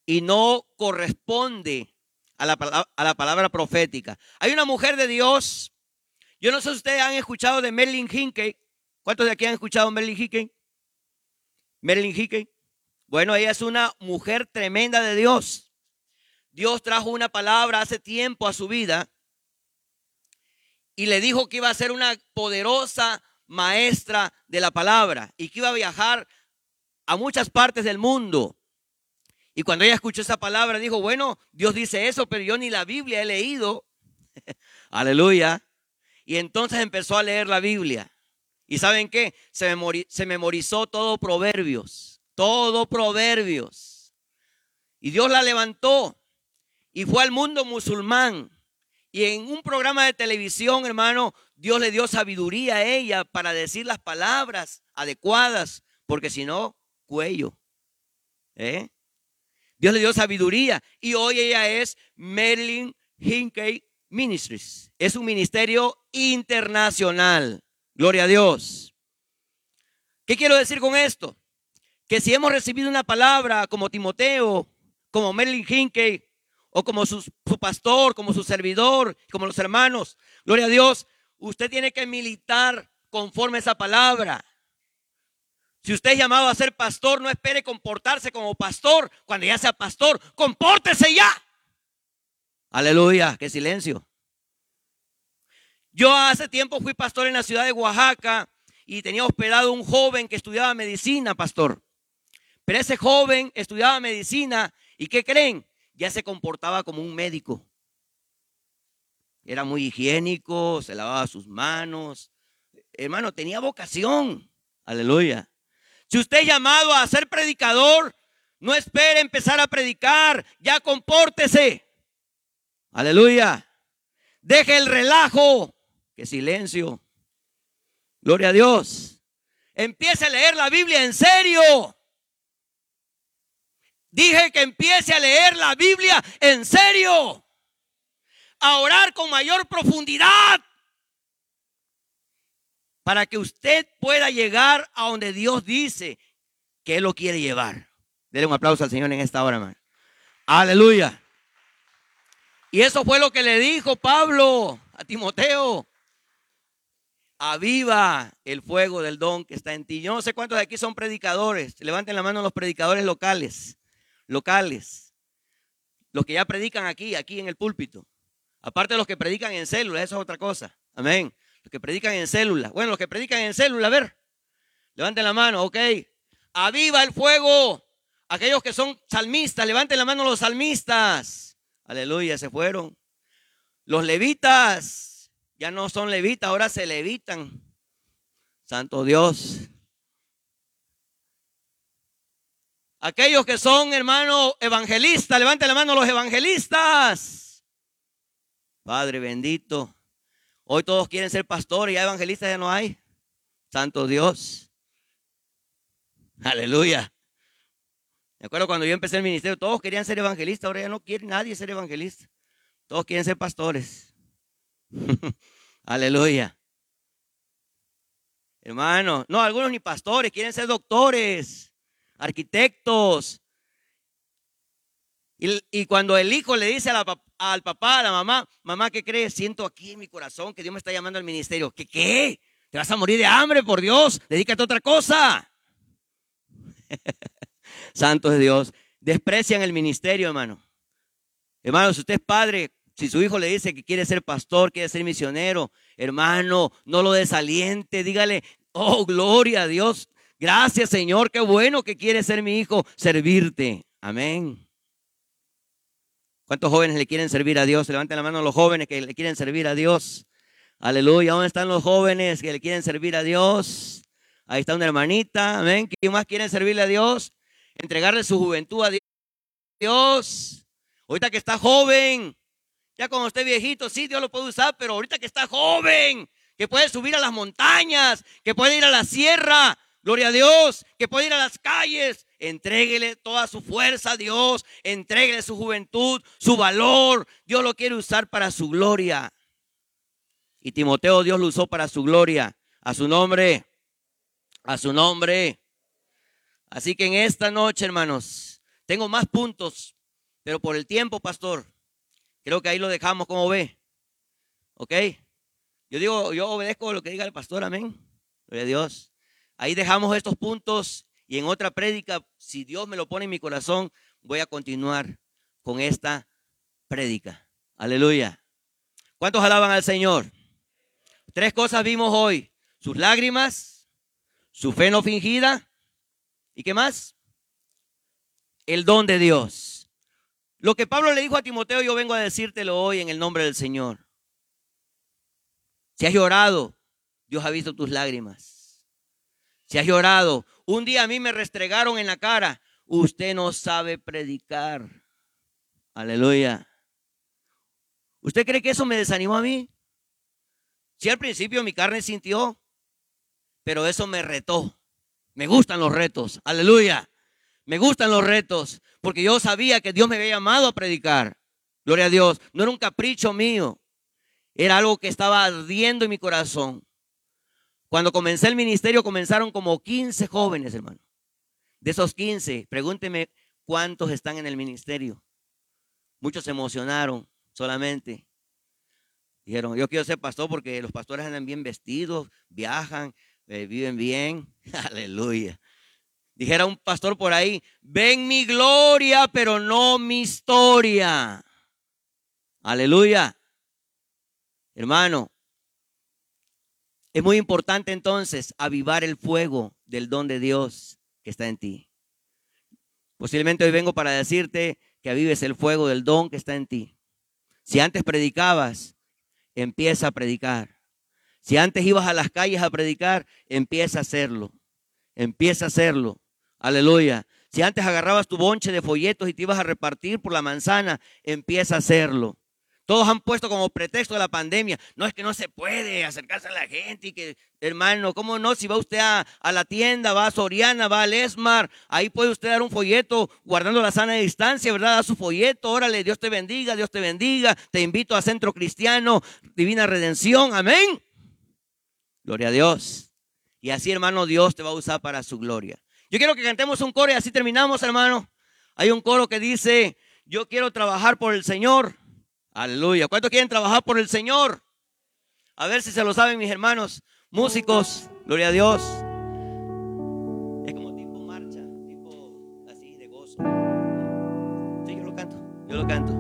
Y no corresponde a la, a la palabra profética. Hay una mujer de Dios. Yo no sé si ustedes han escuchado de Merlin Hinkey. ¿Cuántos de aquí han escuchado Merlin Hinkey? Marilyn Hickey. Bueno, ella es una mujer tremenda de Dios. Dios trajo una palabra hace tiempo a su vida y le dijo que iba a ser una poderosa maestra de la palabra y que iba a viajar a muchas partes del mundo Y cuando ella escuchó esa palabra, dijo, bueno, Dios dice eso, pero yo ni la Biblia he leído. Aleluya. Y entonces empezó a leer la Biblia. ¿Y saben qué? Se, se memorizó todo Proverbios. Todo Proverbios. Y Dios la levantó y fue al mundo musulmán. Y en un programa de televisión, hermano, Dios le dio sabiduría a ella para decir las palabras adecuadas, porque si no, cuello. ¿Eh? Dios le dio sabiduría y hoy ella es Marilyn Hinkey Ministries. Es un ministerio internacional. Gloria a Dios. ¿Qué quiero decir con esto? Que si hemos recibido una palabra como Timoteo, como Marilyn Hinkey, o como su, su pastor, como su servidor, como los hermanos, gloria a Dios, usted tiene que militar conforme a esa palabra. Si usted es llamado a ser pastor, no espere comportarse como pastor cuando ya sea pastor. Compórtese ya. Aleluya, qué silencio. Yo hace tiempo fui pastor en la ciudad de Oaxaca y tenía hospedado un joven que estudiaba medicina, pastor. Pero ese joven estudiaba medicina y ¿qué creen? Ya se comportaba como un médico. Era muy higiénico, se lavaba sus manos. Hermano, tenía vocación. Aleluya. Si usted es llamado a ser predicador, no espere empezar a predicar, ya compórtese. Aleluya. Deje el relajo. Qué silencio. Gloria a Dios. Empiece a leer la Biblia en serio. Dije que empiece a leer la Biblia en serio. A orar con mayor profundidad para que usted pueda llegar a donde Dios dice que Él lo quiere llevar. Dele un aplauso al Señor en esta hora, hermano. Aleluya. Y eso fue lo que le dijo Pablo a Timoteo. Aviva el fuego del don que está en ti. Yo no sé cuántos de aquí son predicadores. Levanten la mano los predicadores locales. Locales. Los que ya predican aquí, aquí en el púlpito. Aparte de los que predican en células, eso es otra cosa. Amén. Los que predican en célula. Bueno, los que predican en célula, a ver. Levanten la mano, ok. Aviva el fuego. Aquellos que son salmistas, levanten la mano los salmistas. Aleluya, se fueron. Los levitas, ya no son levitas, ahora se levitan. Santo Dios. Aquellos que son, hermano, evangelistas, levanten la mano los evangelistas. Padre bendito. Hoy todos quieren ser pastores, ya evangelistas ya no hay. Santo Dios. Aleluya. Me acuerdo cuando yo empecé el ministerio, todos querían ser evangelistas, ahora ya no quiere nadie ser evangelista. Todos quieren ser pastores. Aleluya. Hermano, no, algunos ni pastores, quieren ser doctores, arquitectos. Y, cuando el hijo le dice al papá, a la mamá, mamá, ¿qué crees? Siento aquí en mi corazón que Dios me está llamando al ministerio. ¿Qué qué? Te vas a morir de hambre, por Dios. Dedícate a otra cosa. Santo es Dios. Desprecian el ministerio, hermano. Hermano, si usted es padre, si su hijo le dice que quiere ser pastor, quiere ser misionero, hermano, no lo desaliente. Dígale, oh, gloria a Dios. Gracias, Señor. Qué bueno que quiere ser mi hijo, servirte. Amén. ¿Cuántos jóvenes le quieren servir a Dios? Levanten la mano los jóvenes que le quieren servir a Dios. Aleluya. ¿Dónde están los jóvenes que le quieren servir a Dios? Ahí está una hermanita. Amén. ¿Quién más quiere servirle a Dios? Entregarle su juventud a Dios. Ahorita que está joven. Ya cuando esté viejito, sí, Dios lo puede usar, pero ahorita que está joven, que puede subir a las montañas, que puede ir a la sierra, gloria a Dios, que puede ir a las calles, Entréguele toda su fuerza a Dios. Entréguele su juventud, su valor. Dios lo quiere usar para su gloria. Y Timoteo Dios lo usó para su gloria. A su nombre. A su nombre. Así que en esta noche, hermanos, tengo más puntos. Pero por el tiempo, pastor, creo que ahí lo dejamos como ve. ¿Ok? Yo digo, yo obedezco lo que diga el pastor, amén. Gloria a Dios. Ahí dejamos estos puntos y en otra prédica, si Dios me lo pone en mi corazón, voy a continuar con esta prédica. Aleluya. ¿Cuántos alaban al Señor? Tres cosas vimos hoy. Sus lágrimas, su fe no fingida. ¿Y qué más? el don de Dios. Lo que Pablo le dijo a Timoteo, yo vengo a decírtelo hoy en el nombre del Señor. Si has llorado, Dios ha visto tus lágrimas. Si has llorado, un día a mí me restregaron en la cara, usted no sabe predicar. Aleluya. ¿Usted cree que eso me desanimó a mí? Sí, al principio mi carne sintió, pero eso me retó. Me gustan los retos. Aleluya. Me gustan los retos, porque yo sabía que Dios me había llamado a predicar. Gloria a Dios. No era un capricho mío. Era algo que estaba ardiendo en mi corazón. Cuando comencé el ministerio comenzaron como 15 jóvenes, hermano. De esos 15, pregúnteme cuántos están en el ministerio. Muchos se emocionaron solamente. Dijeron, yo quiero ser pastor porque los pastores andan bien vestidos, viajan, eh, viven bien. Aleluya. Dijera un pastor por ahí, ven mi gloria, pero no mi historia. Aleluya. Hermano, es muy importante entonces avivar el fuego del don de Dios que está en ti. Posiblemente hoy vengo para decirte que avives el fuego del don que está en ti. Si antes predicabas, empieza a predicar. Si antes ibas a las calles a predicar, empieza a hacerlo. Empieza a hacerlo. Aleluya. Si antes agarrabas tu bonche de folletos y te ibas a repartir por la manzana, empieza a hacerlo. Todos han puesto como pretexto la pandemia. No es que no se puede acercarse a la gente y que, hermano, ¿cómo no? Si va usted a, la tienda, va a Soriana, va al Esmar, ahí puede usted dar un folleto guardando la sana distancia, ¿verdad? Da su folleto, órale, Dios te bendiga, Dios te bendiga. Te invito a Centro Cristiano, Divina Redención, amén. Gloria a Dios. Y así, hermano, Dios te va a usar para su gloria. Yo quiero que cantemos un coro y así terminamos, hermano. Hay un coro que dice, yo quiero trabajar por el Señor. Aleluya. ¿Cuántos quieren trabajar por el Señor? A ver si se lo saben mis hermanos. Músicos, gloria a Dios. Es como tipo marcha, tipo así de gozo. Sí, yo lo canto, yo lo canto.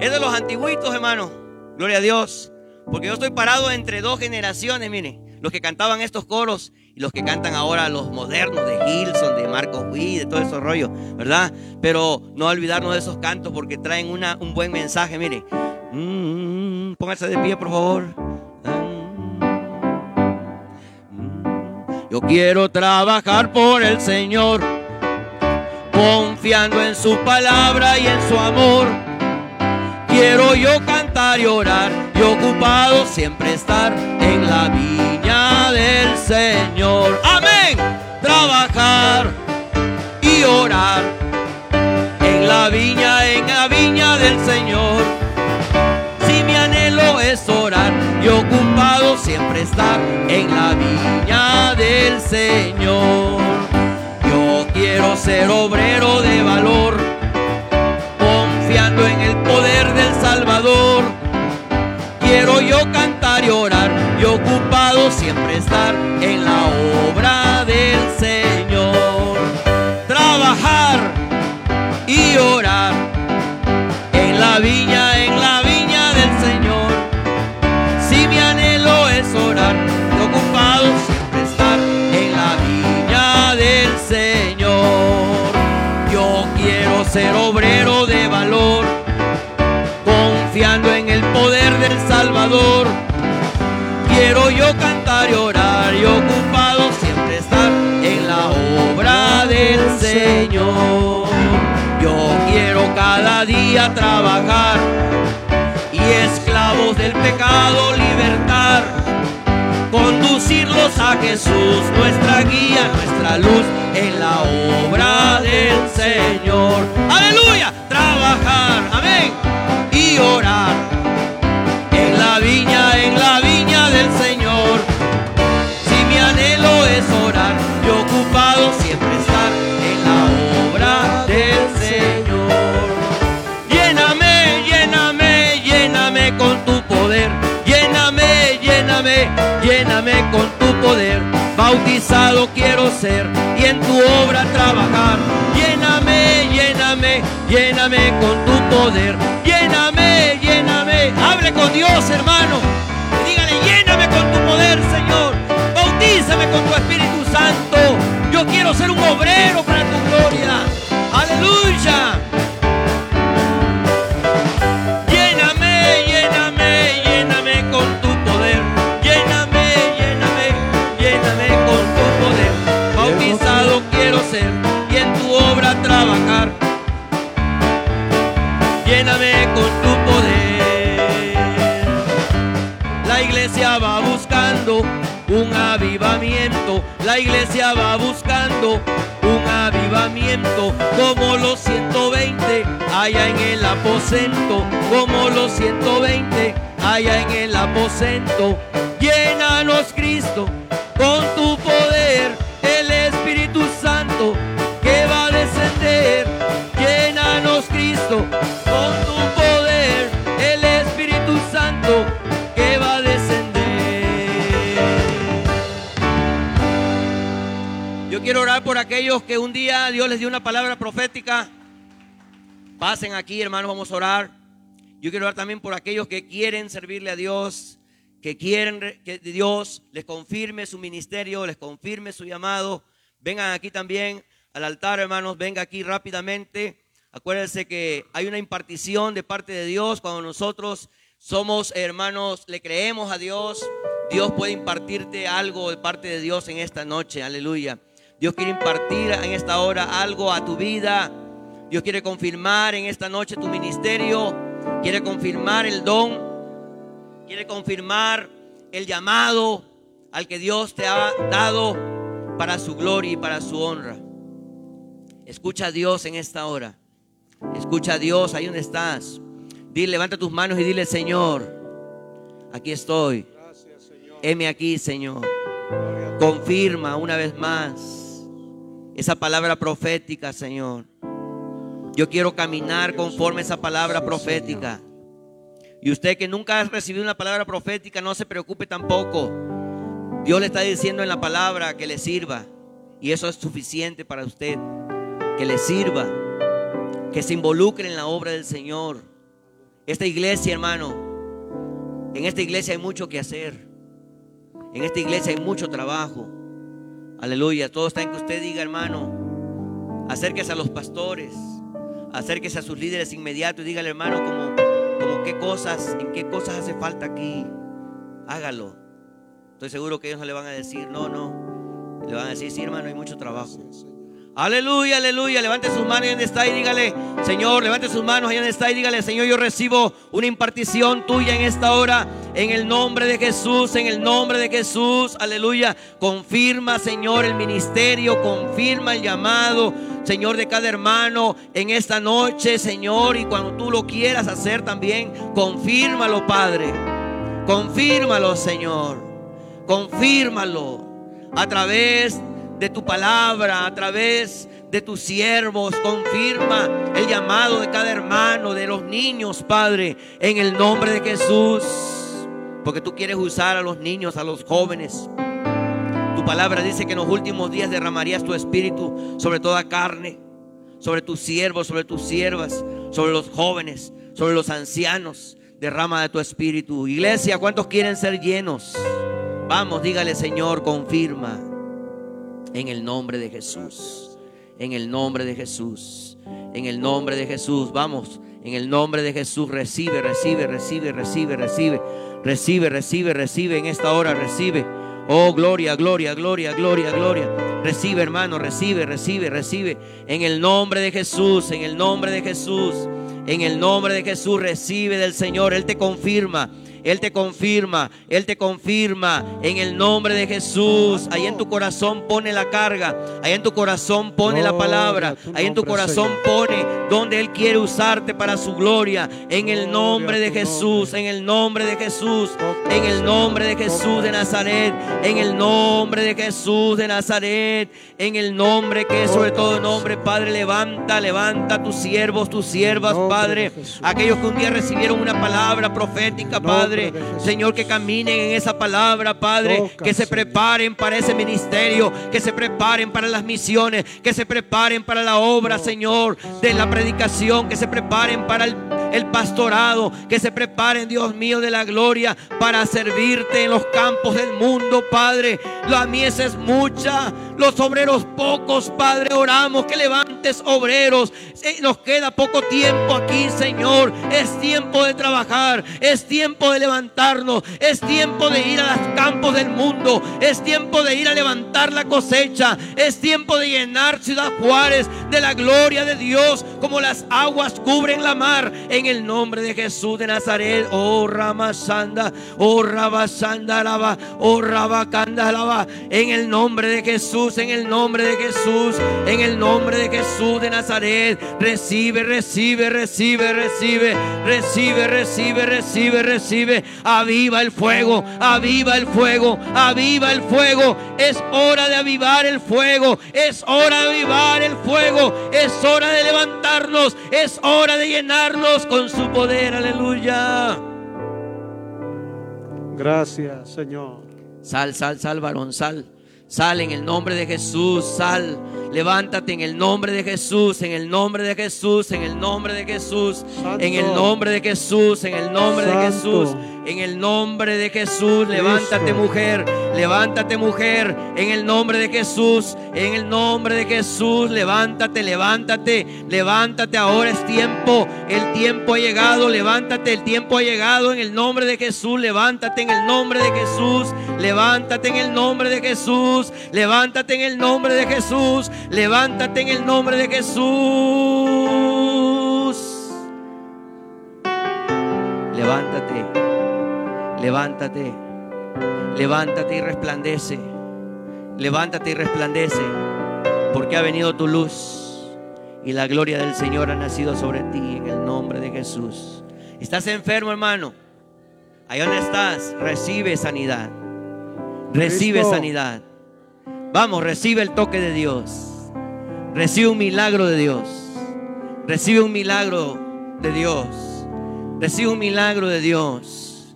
Es de los antiguitos, hermano. Gloria a Dios. Porque yo estoy parado entre dos generaciones, mire. Los que cantaban estos coros los que cantan ahora los modernos de Gilson, de Marcos Witt, de todo esos rollos, ¿verdad? Pero no olvidarnos de esos cantos porque traen una, un buen mensaje, mire. Mm, póngase de pie, por favor. Yo quiero trabajar por el Señor, confiando en su palabra y en su amor. Quiero yo cantar y orar y ocupado siempre estar en la viña Señor. Amén. Trabajar y orar en la viña, en la viña del Señor. Si mi anhelo es orar y ocupado siempre estar en la viña del Señor. Yo quiero ser obrero de valor ocupado siempre estar en la obra del Señor. Trabajar y orar en la viña, en la viña del Señor. Si mi anhelo es orar y ocupado siempre estar en la viña del Señor. Yo quiero ser obrero de confiando en el poder del Salvador. Quiero yo cantar y orar y ocupado siempre estar en la obra del Señor. Yo quiero cada día trabajar y esclavos del pecado libertar. Conducirlos a Jesús, nuestra guía, nuestra luz en la obra del Señor. Aleluya, trabajar, amén, y orar en la viña, lléname, con tu poder. Bautizado quiero ser y en tu obra trabajar. Lléname, lléname, lléname con tu poder. Lléname, lléname. Hable con Dios, hermano. dígale, lléname con tu poder, Señor. Bautízame con tu Espíritu Santo. Yo quiero ser un obrero para tu gloria. Aleluya. Avivamiento. La iglesia va buscando un avivamiento como los 120 allá en el aposento, como los 120 allá en el aposento. Llénanos Cristo por aquellos que un día Dios les dio una palabra profética. Pasen aquí, hermanos, vamos a orar. Yo quiero orar también por aquellos que quieren servirle a Dios, que quieren re- que Dios les confirme su ministerio, les confirme su llamado. Vengan aquí también al altar, hermanos, venga aquí rápidamente. Acuérdense que hay una impartición de parte de Dios cuando nosotros somos hermanos, le creemos a Dios. Dios puede impartirte algo de parte de Dios en esta noche, aleluya. Dios quiere impartir en esta hora algo a tu vida. Dios quiere confirmar en esta noche tu ministerio. Quiere confirmar el don. Quiere confirmar el llamado al que Dios te ha dado para su gloria y para su honra. Escucha a Dios en esta hora. Escucha a Dios ahí donde estás. Dile, levanta tus manos y dile, Señor, aquí estoy. Gracias, Señor. Heme aquí, Señor. Confirma una vez más esa palabra profética, Señor. Yo quiero caminar conforme a esa palabra profética. Y usted que nunca ha recibido una palabra profética, no se preocupe tampoco. Dios le está diciendo en la palabra que le sirva. Y eso es suficiente para usted. Que le sirva. Que se involucre en la obra del Señor. Esta iglesia, hermano. En esta iglesia hay mucho que hacer. En esta iglesia hay mucho trabajo. Aleluya. Todo está en que usted diga, hermano, acérquese a los pastores, acérquese a sus líderes inmediatos y dígale, hermano, como, qué cosas, en qué cosas hace falta aquí. Hágalo. Estoy seguro que ellos no le van a decir, no, no. Le van a decir, sí, hermano, hay mucho trabajo. Aleluya, aleluya. Levante sus manos ahí donde está y dígale, Señor, levante sus manos ahí donde está y dígale, Señor, yo recibo una impartición tuya en esta hora. En el nombre de Jesús, en el nombre de Jesús. Aleluya. Confirma, Señor, el ministerio. Confirma el llamado, Señor, de cada hermano en esta noche, Señor. Y cuando tú lo quieras hacer también, confírmalo, Padre. Confírmalo, Señor. Confírmalo a través de tu palabra, a través de tus siervos. Confirma el llamado de cada hermano, de los niños, Padre, en el nombre de Jesús. Porque tú quieres usar a los niños, a los jóvenes. Tu palabra dice que en los últimos días derramarías tu espíritu sobre toda carne, sobre tus siervos, sobre tus siervas, sobre los jóvenes, sobre los ancianos. Derrama de tu espíritu. Iglesia, ¿cuántos quieren ser llenos? Vamos, dígale, Señor, confirma. En el nombre de Jesús. En el nombre de Jesús. En el nombre de Jesús. Vamos. En el nombre de Jesús. Recibe, recibe, recibe, recibe, recibe. Recibe, recibe, recibe. En esta hora recibe. Oh, gloria, gloria, gloria, gloria, gloria. Recibe, hermano, recibe, recibe, recibe. En el nombre de Jesús, en el nombre de Jesús. En el nombre de Jesús recibe del Señor. Él te confirma. Él te confirma, Él te confirma en el nombre de Jesús. Ahí en tu corazón pone la carga, ahí en tu corazón pone la palabra, ahí en tu corazón pone donde Él quiere usarte para su gloria. En el nombre de Jesús, en el nombre de Jesús, en el nombre de Jesús de. Nazaret, en el nombre de Jesús de Nazaret, en el nombre que es sobre todo nombre, Padre, levanta, levanta tus siervos, tus siervas, Padre, aquellos que un día recibieron una palabra profética, Nombre Padre. Señor, que caminen en esa palabra, Padre, que se preparen para ese ministerio, que se preparen para las misiones, que se preparen para la obra, Señor, de la predicación, que se preparen para el, el pastorado, que se preparen, Dios mío, de la gloria, para servirte en los campos del mundo, Padre. La mies es mucha, los obreros pocos, Padre, oramos que levantes obreros. Nos queda poco tiempo aquí, Señor. Es tiempo de trabajar, es tiempo de levantarnos, es tiempo de ir a los campos del mundo, es tiempo de ir a levantar la cosecha, es tiempo de llenar Ciudad Juárez de la gloria de Dios, como las aguas cubren la mar, en el nombre de Jesús de Nazaret. Oh Ramasanda, oh Rabasanda, Lava, oh Rabacanda, Lava, en el nombre de Jesús, en el nombre de Jesús, en el nombre de Jesús de Nazaret. Recibe, recibe, recibe, recibe, recibe, recibe, recibe, recibe. Aviva el fuego, aviva el fuego, aviva el fuego. Es hora de avivar el fuego, es hora de avivar el fuego, es hora de levantarnos, es hora de llenarnos con su poder. Aleluya. Gracias, Señor. Sal, sal, sal, varón, sal. Sal en el nombre de Jesús, sal. Levántate en el nombre de Jesús, en el nombre de Jesús, en el nombre de Jesús, Santo. en el nombre de Jesús, en el nombre de. Jesús, en el nombre de Jesús. Levántate, mujer, levántate, mujer, en el nombre de Jesús, en el nombre de Jesús. Levántate, levántate, levántate. Ahora es tiempo, el tiempo ha llegado. Levántate, el tiempo ha llegado en el nombre de Jesús. Levántate en el nombre de Jesús. Levántate en el nombre de Jesús. Levántate en el nombre de Jesús. Levántate en el nombre de Jesús. Levántate. Levántate. Levántate y resplandece. Levántate y resplandece. Porque ha venido tu luz. Y la gloria del Señor ha nacido sobre ti en el nombre de Jesús. ¿Estás enfermo, hermano? Ahí donde estás, recibe sanidad. Recibe sanidad. Vamos, recibe el toque de Dios. Recibe un milagro de Dios. Recibe un milagro de Dios. Recibe un milagro de Dios.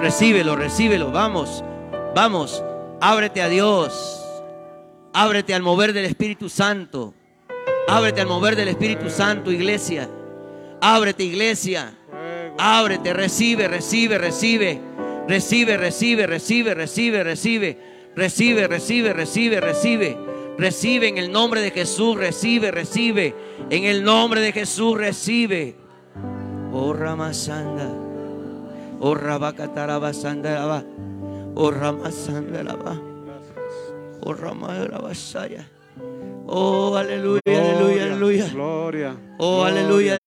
Recíbelo, recíbelo. Vamos, vamos. Ábrete a Dios. Ábrete al mover del Espíritu Santo. Ábrete al mover del Espíritu Santo, iglesia. Ábrete, iglesia. Ábrete, recibe, recibe, recibe. Recibe, recibe, recibe, recibe, recibe. Recibe, recibe, recibe, recibe. Recibe en el nombre de Jesús, recibe, recibe. En el nombre de Jesús, recibe. Oh Ramasanda. Oh Rabacatarabasanda. Oh Ramasanda. Oh Ramasaya. Oh, aleluya, aleluya, aleluya. Gloria. Oh, aleluya.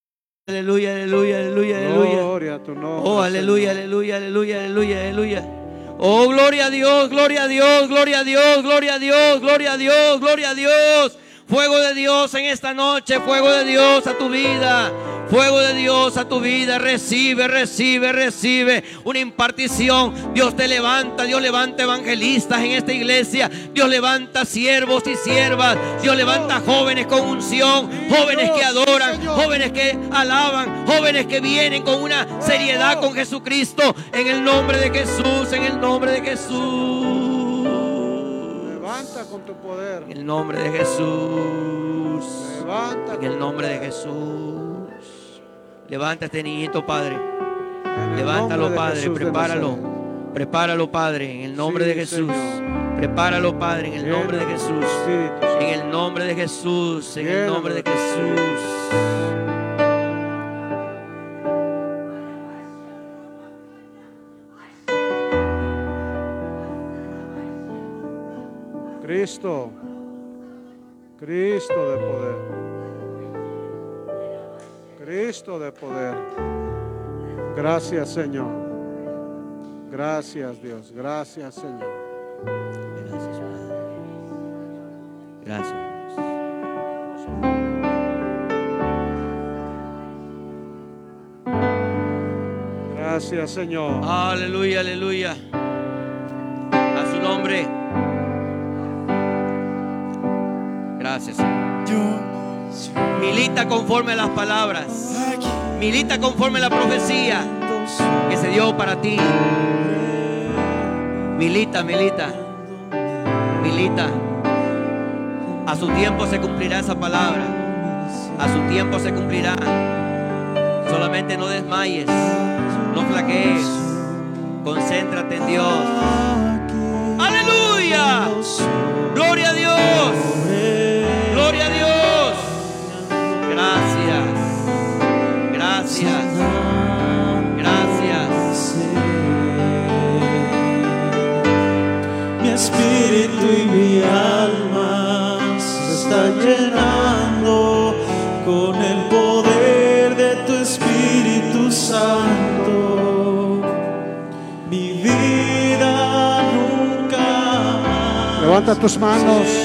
Aleluya, aleluya, aleluya, aleluya. Gloria a tu nombre. Oh, aleluya, aleluya, aleluya, aleluya, aleluya. Oh, gloria a Dios, gloria a Dios, gloria a Dios, gloria a Dios, gloria a Dios, gloria a Dios. Fuego de Dios en esta noche, fuego de Dios a tu vida. Fuego de Dios a tu vida. Recibe, recibe, recibe una impartición. Dios te levanta, Dios levanta evangelistas en esta iglesia. Dios levanta siervos y siervas. Dios levanta jóvenes con unción, jóvenes que adoran, jóvenes que alaban, jóvenes que vienen con una seriedad con Jesucristo. En el nombre de Jesús, en el nombre de Jesús. Levanta con tu poder. En el nombre de Jesús. Levanta En el nombre de. Jesús. Levanta este niñito, Padre. Levántalo, Padre. Jesús Prepáralo. Prepáralo, Padre. En el nombre Sí, de Jesús. Señor. Prepáralo, Padre. En el nombre de Jesús. En el nombre de Jesús. En el nombre de Jesús. Cristo. Cristo de poder. Cristo de poder. Gracias, Señor. Gracias, Dios. Gracias, Señor. Gracias, Padre. Gracias. Gracias, Señor. Aleluya, aleluya. A su nombre. Gracias. Milita conforme a las palabras. Milita conforme a la profecía que se dio para ti. Milita, milita. Milita. A su tiempo se cumplirá esa palabra. A su tiempo se cumplirá. Solamente no desmayes. No flaquees. Concéntrate en Dios. Aleluya. Gloria a Dios. Gloria. Gracias. Gracias. Gracias. Mi espíritu y mi alma se están llenando con el poder de tu Espíritu Santo. Mi vida nunca. Levanta tus manos.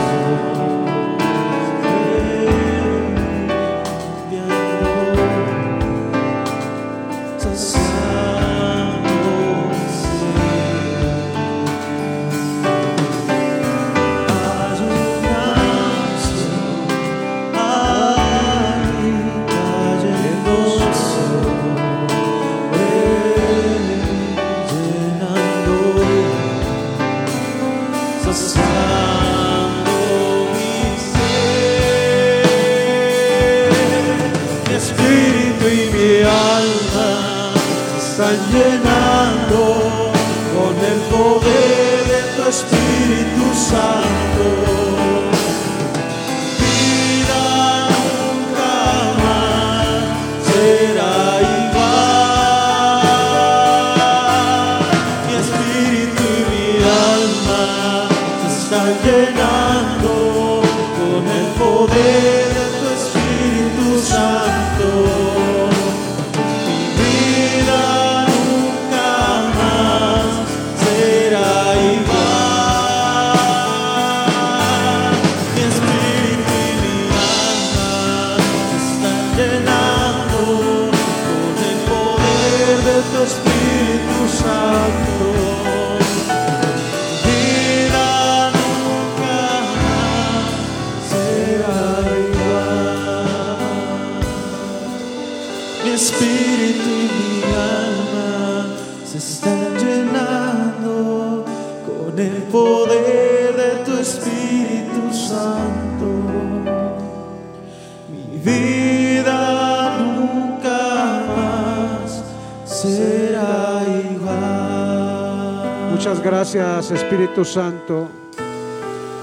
Espíritu Santo.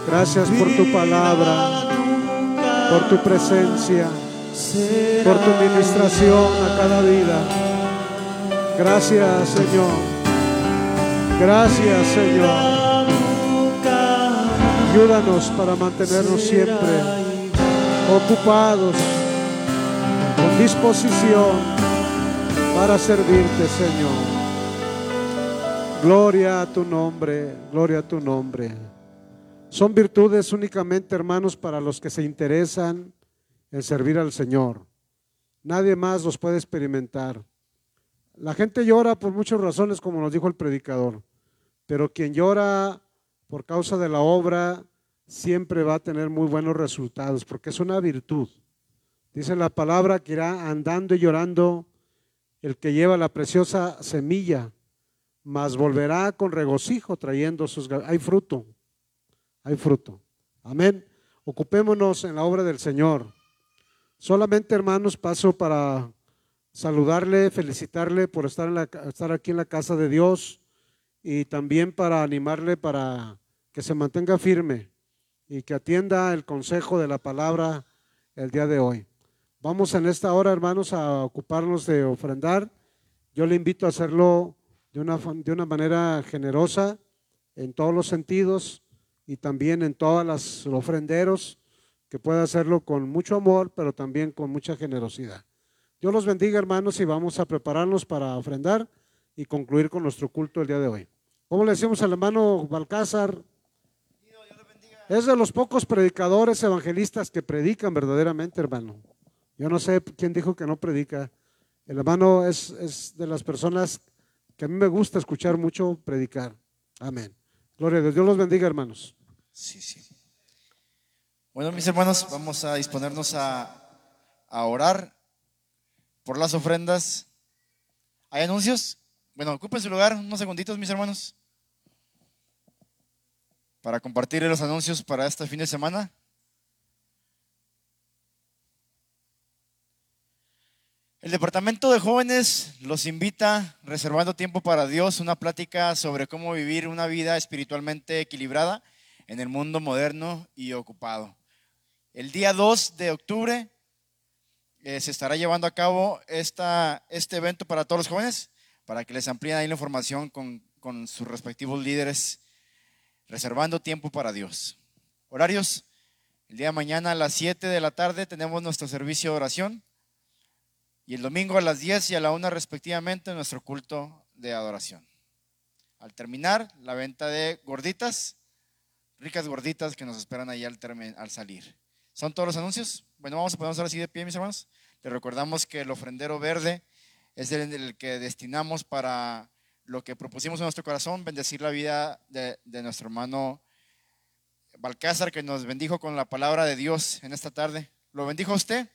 Gracias por tu palabra, por tu presencia, por tu ministración a cada vida. Gracias, Señor. Gracias, Señor. Ayúdanos para mantenernos siempre ocupados, con disposición para servirte, Señor. Gloria a tu nombre, gloria a tu nombre. Son virtudes únicamente, hermanos, para los que se interesan en servir al Señor. Nadie más los puede experimentar. La gente llora por muchas razones, como nos dijo el predicador, pero quien llora por causa de la obra siempre va a tener muy buenos resultados, porque es una virtud. Dice la palabra que irá andando y llorando el que lleva la preciosa semilla, mas volverá con regocijo trayendo sus... Hay fruto, hay fruto. Amén. Ocupémonos en la obra del Señor. Solamente, hermanos, paso para saludarle, felicitarle por estar, en la estar aquí en la casa de Dios y también para animarle para que se mantenga firme y que atienda el consejo de la palabra el día de hoy. Vamos en esta hora, hermanos, a ocuparnos de ofrendar. Yo le invito a hacerlo de una, de una manera generosa en todos los sentidos y también en todas las ofrenderos, que pueda hacerlo con mucho amor, pero también con mucha generosidad. Dios los bendiga, hermanos, y vamos a prepararnos para ofrendar y concluir con nuestro culto el día de hoy. ¿Cómo le decimos al hermano Balcázar? Es de los pocos predicadores evangelistas que predican verdaderamente, hermano. Yo no sé quién dijo que no predica. El hermano es, es de las personas que a mí me gusta escuchar mucho predicar. Amén. Gloria a Dios. Dios los bendiga, hermanos. Sí, sí. Bueno, mis hermanos, vamos a disponernos a, a orar por las ofrendas. ¿Hay anuncios? Bueno, ocupen su lugar unos segunditos, mis hermanos, para compartir los anuncios para este fin de semana. El Departamento de Jóvenes los invita, reservando tiempo para Dios, una plática sobre cómo vivir una vida espiritualmente equilibrada en el mundo moderno y ocupado. El día 2 de octubre eh, se estará llevando a cabo esta, este evento para todos los jóvenes, para que les amplíen ahí la información con, con sus respectivos líderes, reservando tiempo para Dios. Horarios, el día de mañana a las 7 de la tarde tenemos nuestro servicio de oración y el domingo a las 10 y a la 1 respectivamente nuestro culto de adoración. Al terminar, la venta de gorditas, ricas gorditas que nos esperan ahí al, al salir. ¿Son todos los anuncios? Bueno, vamos a ponernos ahora de pie, mis hermanos. Les recordamos que el ofrendero verde es el, que destinamos para lo que propusimos en nuestro corazón, bendecir la vida de, nuestro hermano Balcázar, que nos bendijo con la palabra de Dios en esta tarde. ¿Lo bendijo usted?